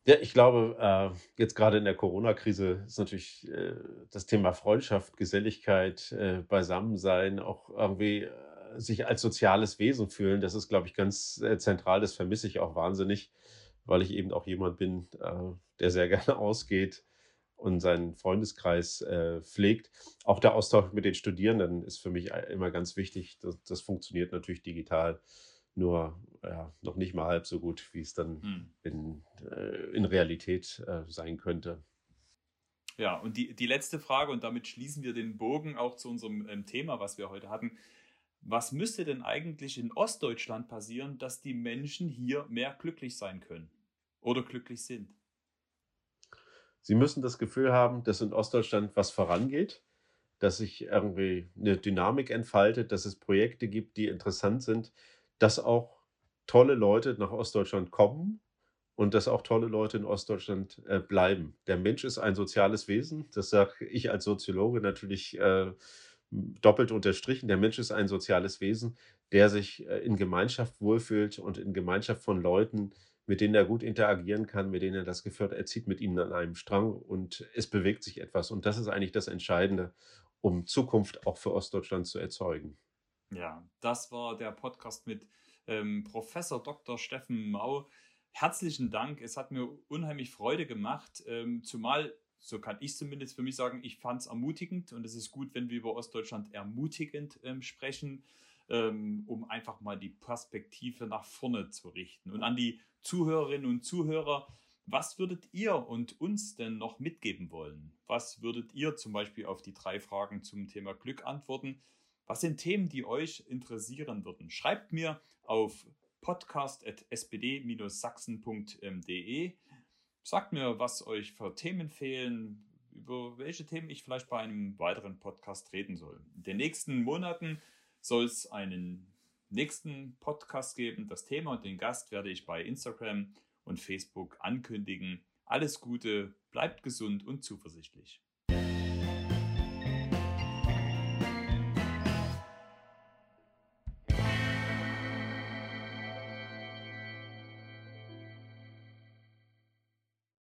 Ja, ich glaube, äh, jetzt gerade in der Corona-Krise ist natürlich äh, das Thema Freundschaft, Geselligkeit, äh, Beisammensein, auch irgendwie sich als soziales Wesen fühlen. Das ist, glaube ich, ganz zentral. Das vermisse ich auch wahnsinnig, weil ich eben auch jemand bin, der sehr gerne ausgeht und seinen Freundeskreis pflegt. Auch der Austausch mit den Studierenden ist für mich immer ganz wichtig. Das funktioniert natürlich digital nur ja, noch nicht mal halb so gut, wie es dann hm. in, äh, in Realität äh, sein könnte. Ja, und die, die letzte Frage, und damit schließen wir den Bogen auch zu unserem ähm, Thema, was wir heute hatten. Was müsste denn eigentlich in Ostdeutschland passieren, dass die Menschen hier mehr glücklich sein können oder glücklich sind? Sie müssen das Gefühl haben, dass in Ostdeutschland was vorangeht, dass sich irgendwie eine Dynamik entfaltet, dass es Projekte gibt, die interessant sind, dass auch tolle Leute nach Ostdeutschland kommen und dass auch tolle Leute in Ostdeutschland äh, bleiben. Der Mensch ist ein soziales Wesen. Das sage ich als Soziologe natürlich äh, doppelt unterstrichen. Der Mensch ist ein soziales Wesen, der sich äh, in Gemeinschaft wohlfühlt und in Gemeinschaft von Leuten, mit denen er gut interagieren kann, mit denen er das Gefühl hat, er zieht mit ihnen an einem Strang und es bewegt sich etwas. Und das ist eigentlich das Entscheidende, um Zukunft auch für Ostdeutschland zu erzeugen. Ja, das war der Podcast mit ähm, Professor Dr. Steffen Mau. Herzlichen Dank. Es hat mir unheimlich Freude gemacht, ähm, zumal, so kann ich zumindest für mich sagen, ich fand es ermutigend und es ist gut, wenn wir über Ostdeutschland ermutigend ähm, sprechen, ähm, um einfach mal die Perspektive nach vorne zu richten. Und an die Zuhörerinnen und Zuhörer, was würdet ihr und uns denn noch mitgeben wollen? Was würdet ihr zum Beispiel auf die drei Fragen zum Thema Glück antworten? Was sind Themen, die euch interessieren würden? Schreibt mir auf podcast.spd-sachsen.de. Sagt mir, was euch für Themen fehlen, über welche Themen ich vielleicht bei einem weiteren Podcast reden soll. In den nächsten Monaten soll es einen nächsten Podcast geben. Das Thema und den Gast werde ich bei Instagram und Facebook ankündigen. Alles Gute, bleibt gesund und zuversichtlich.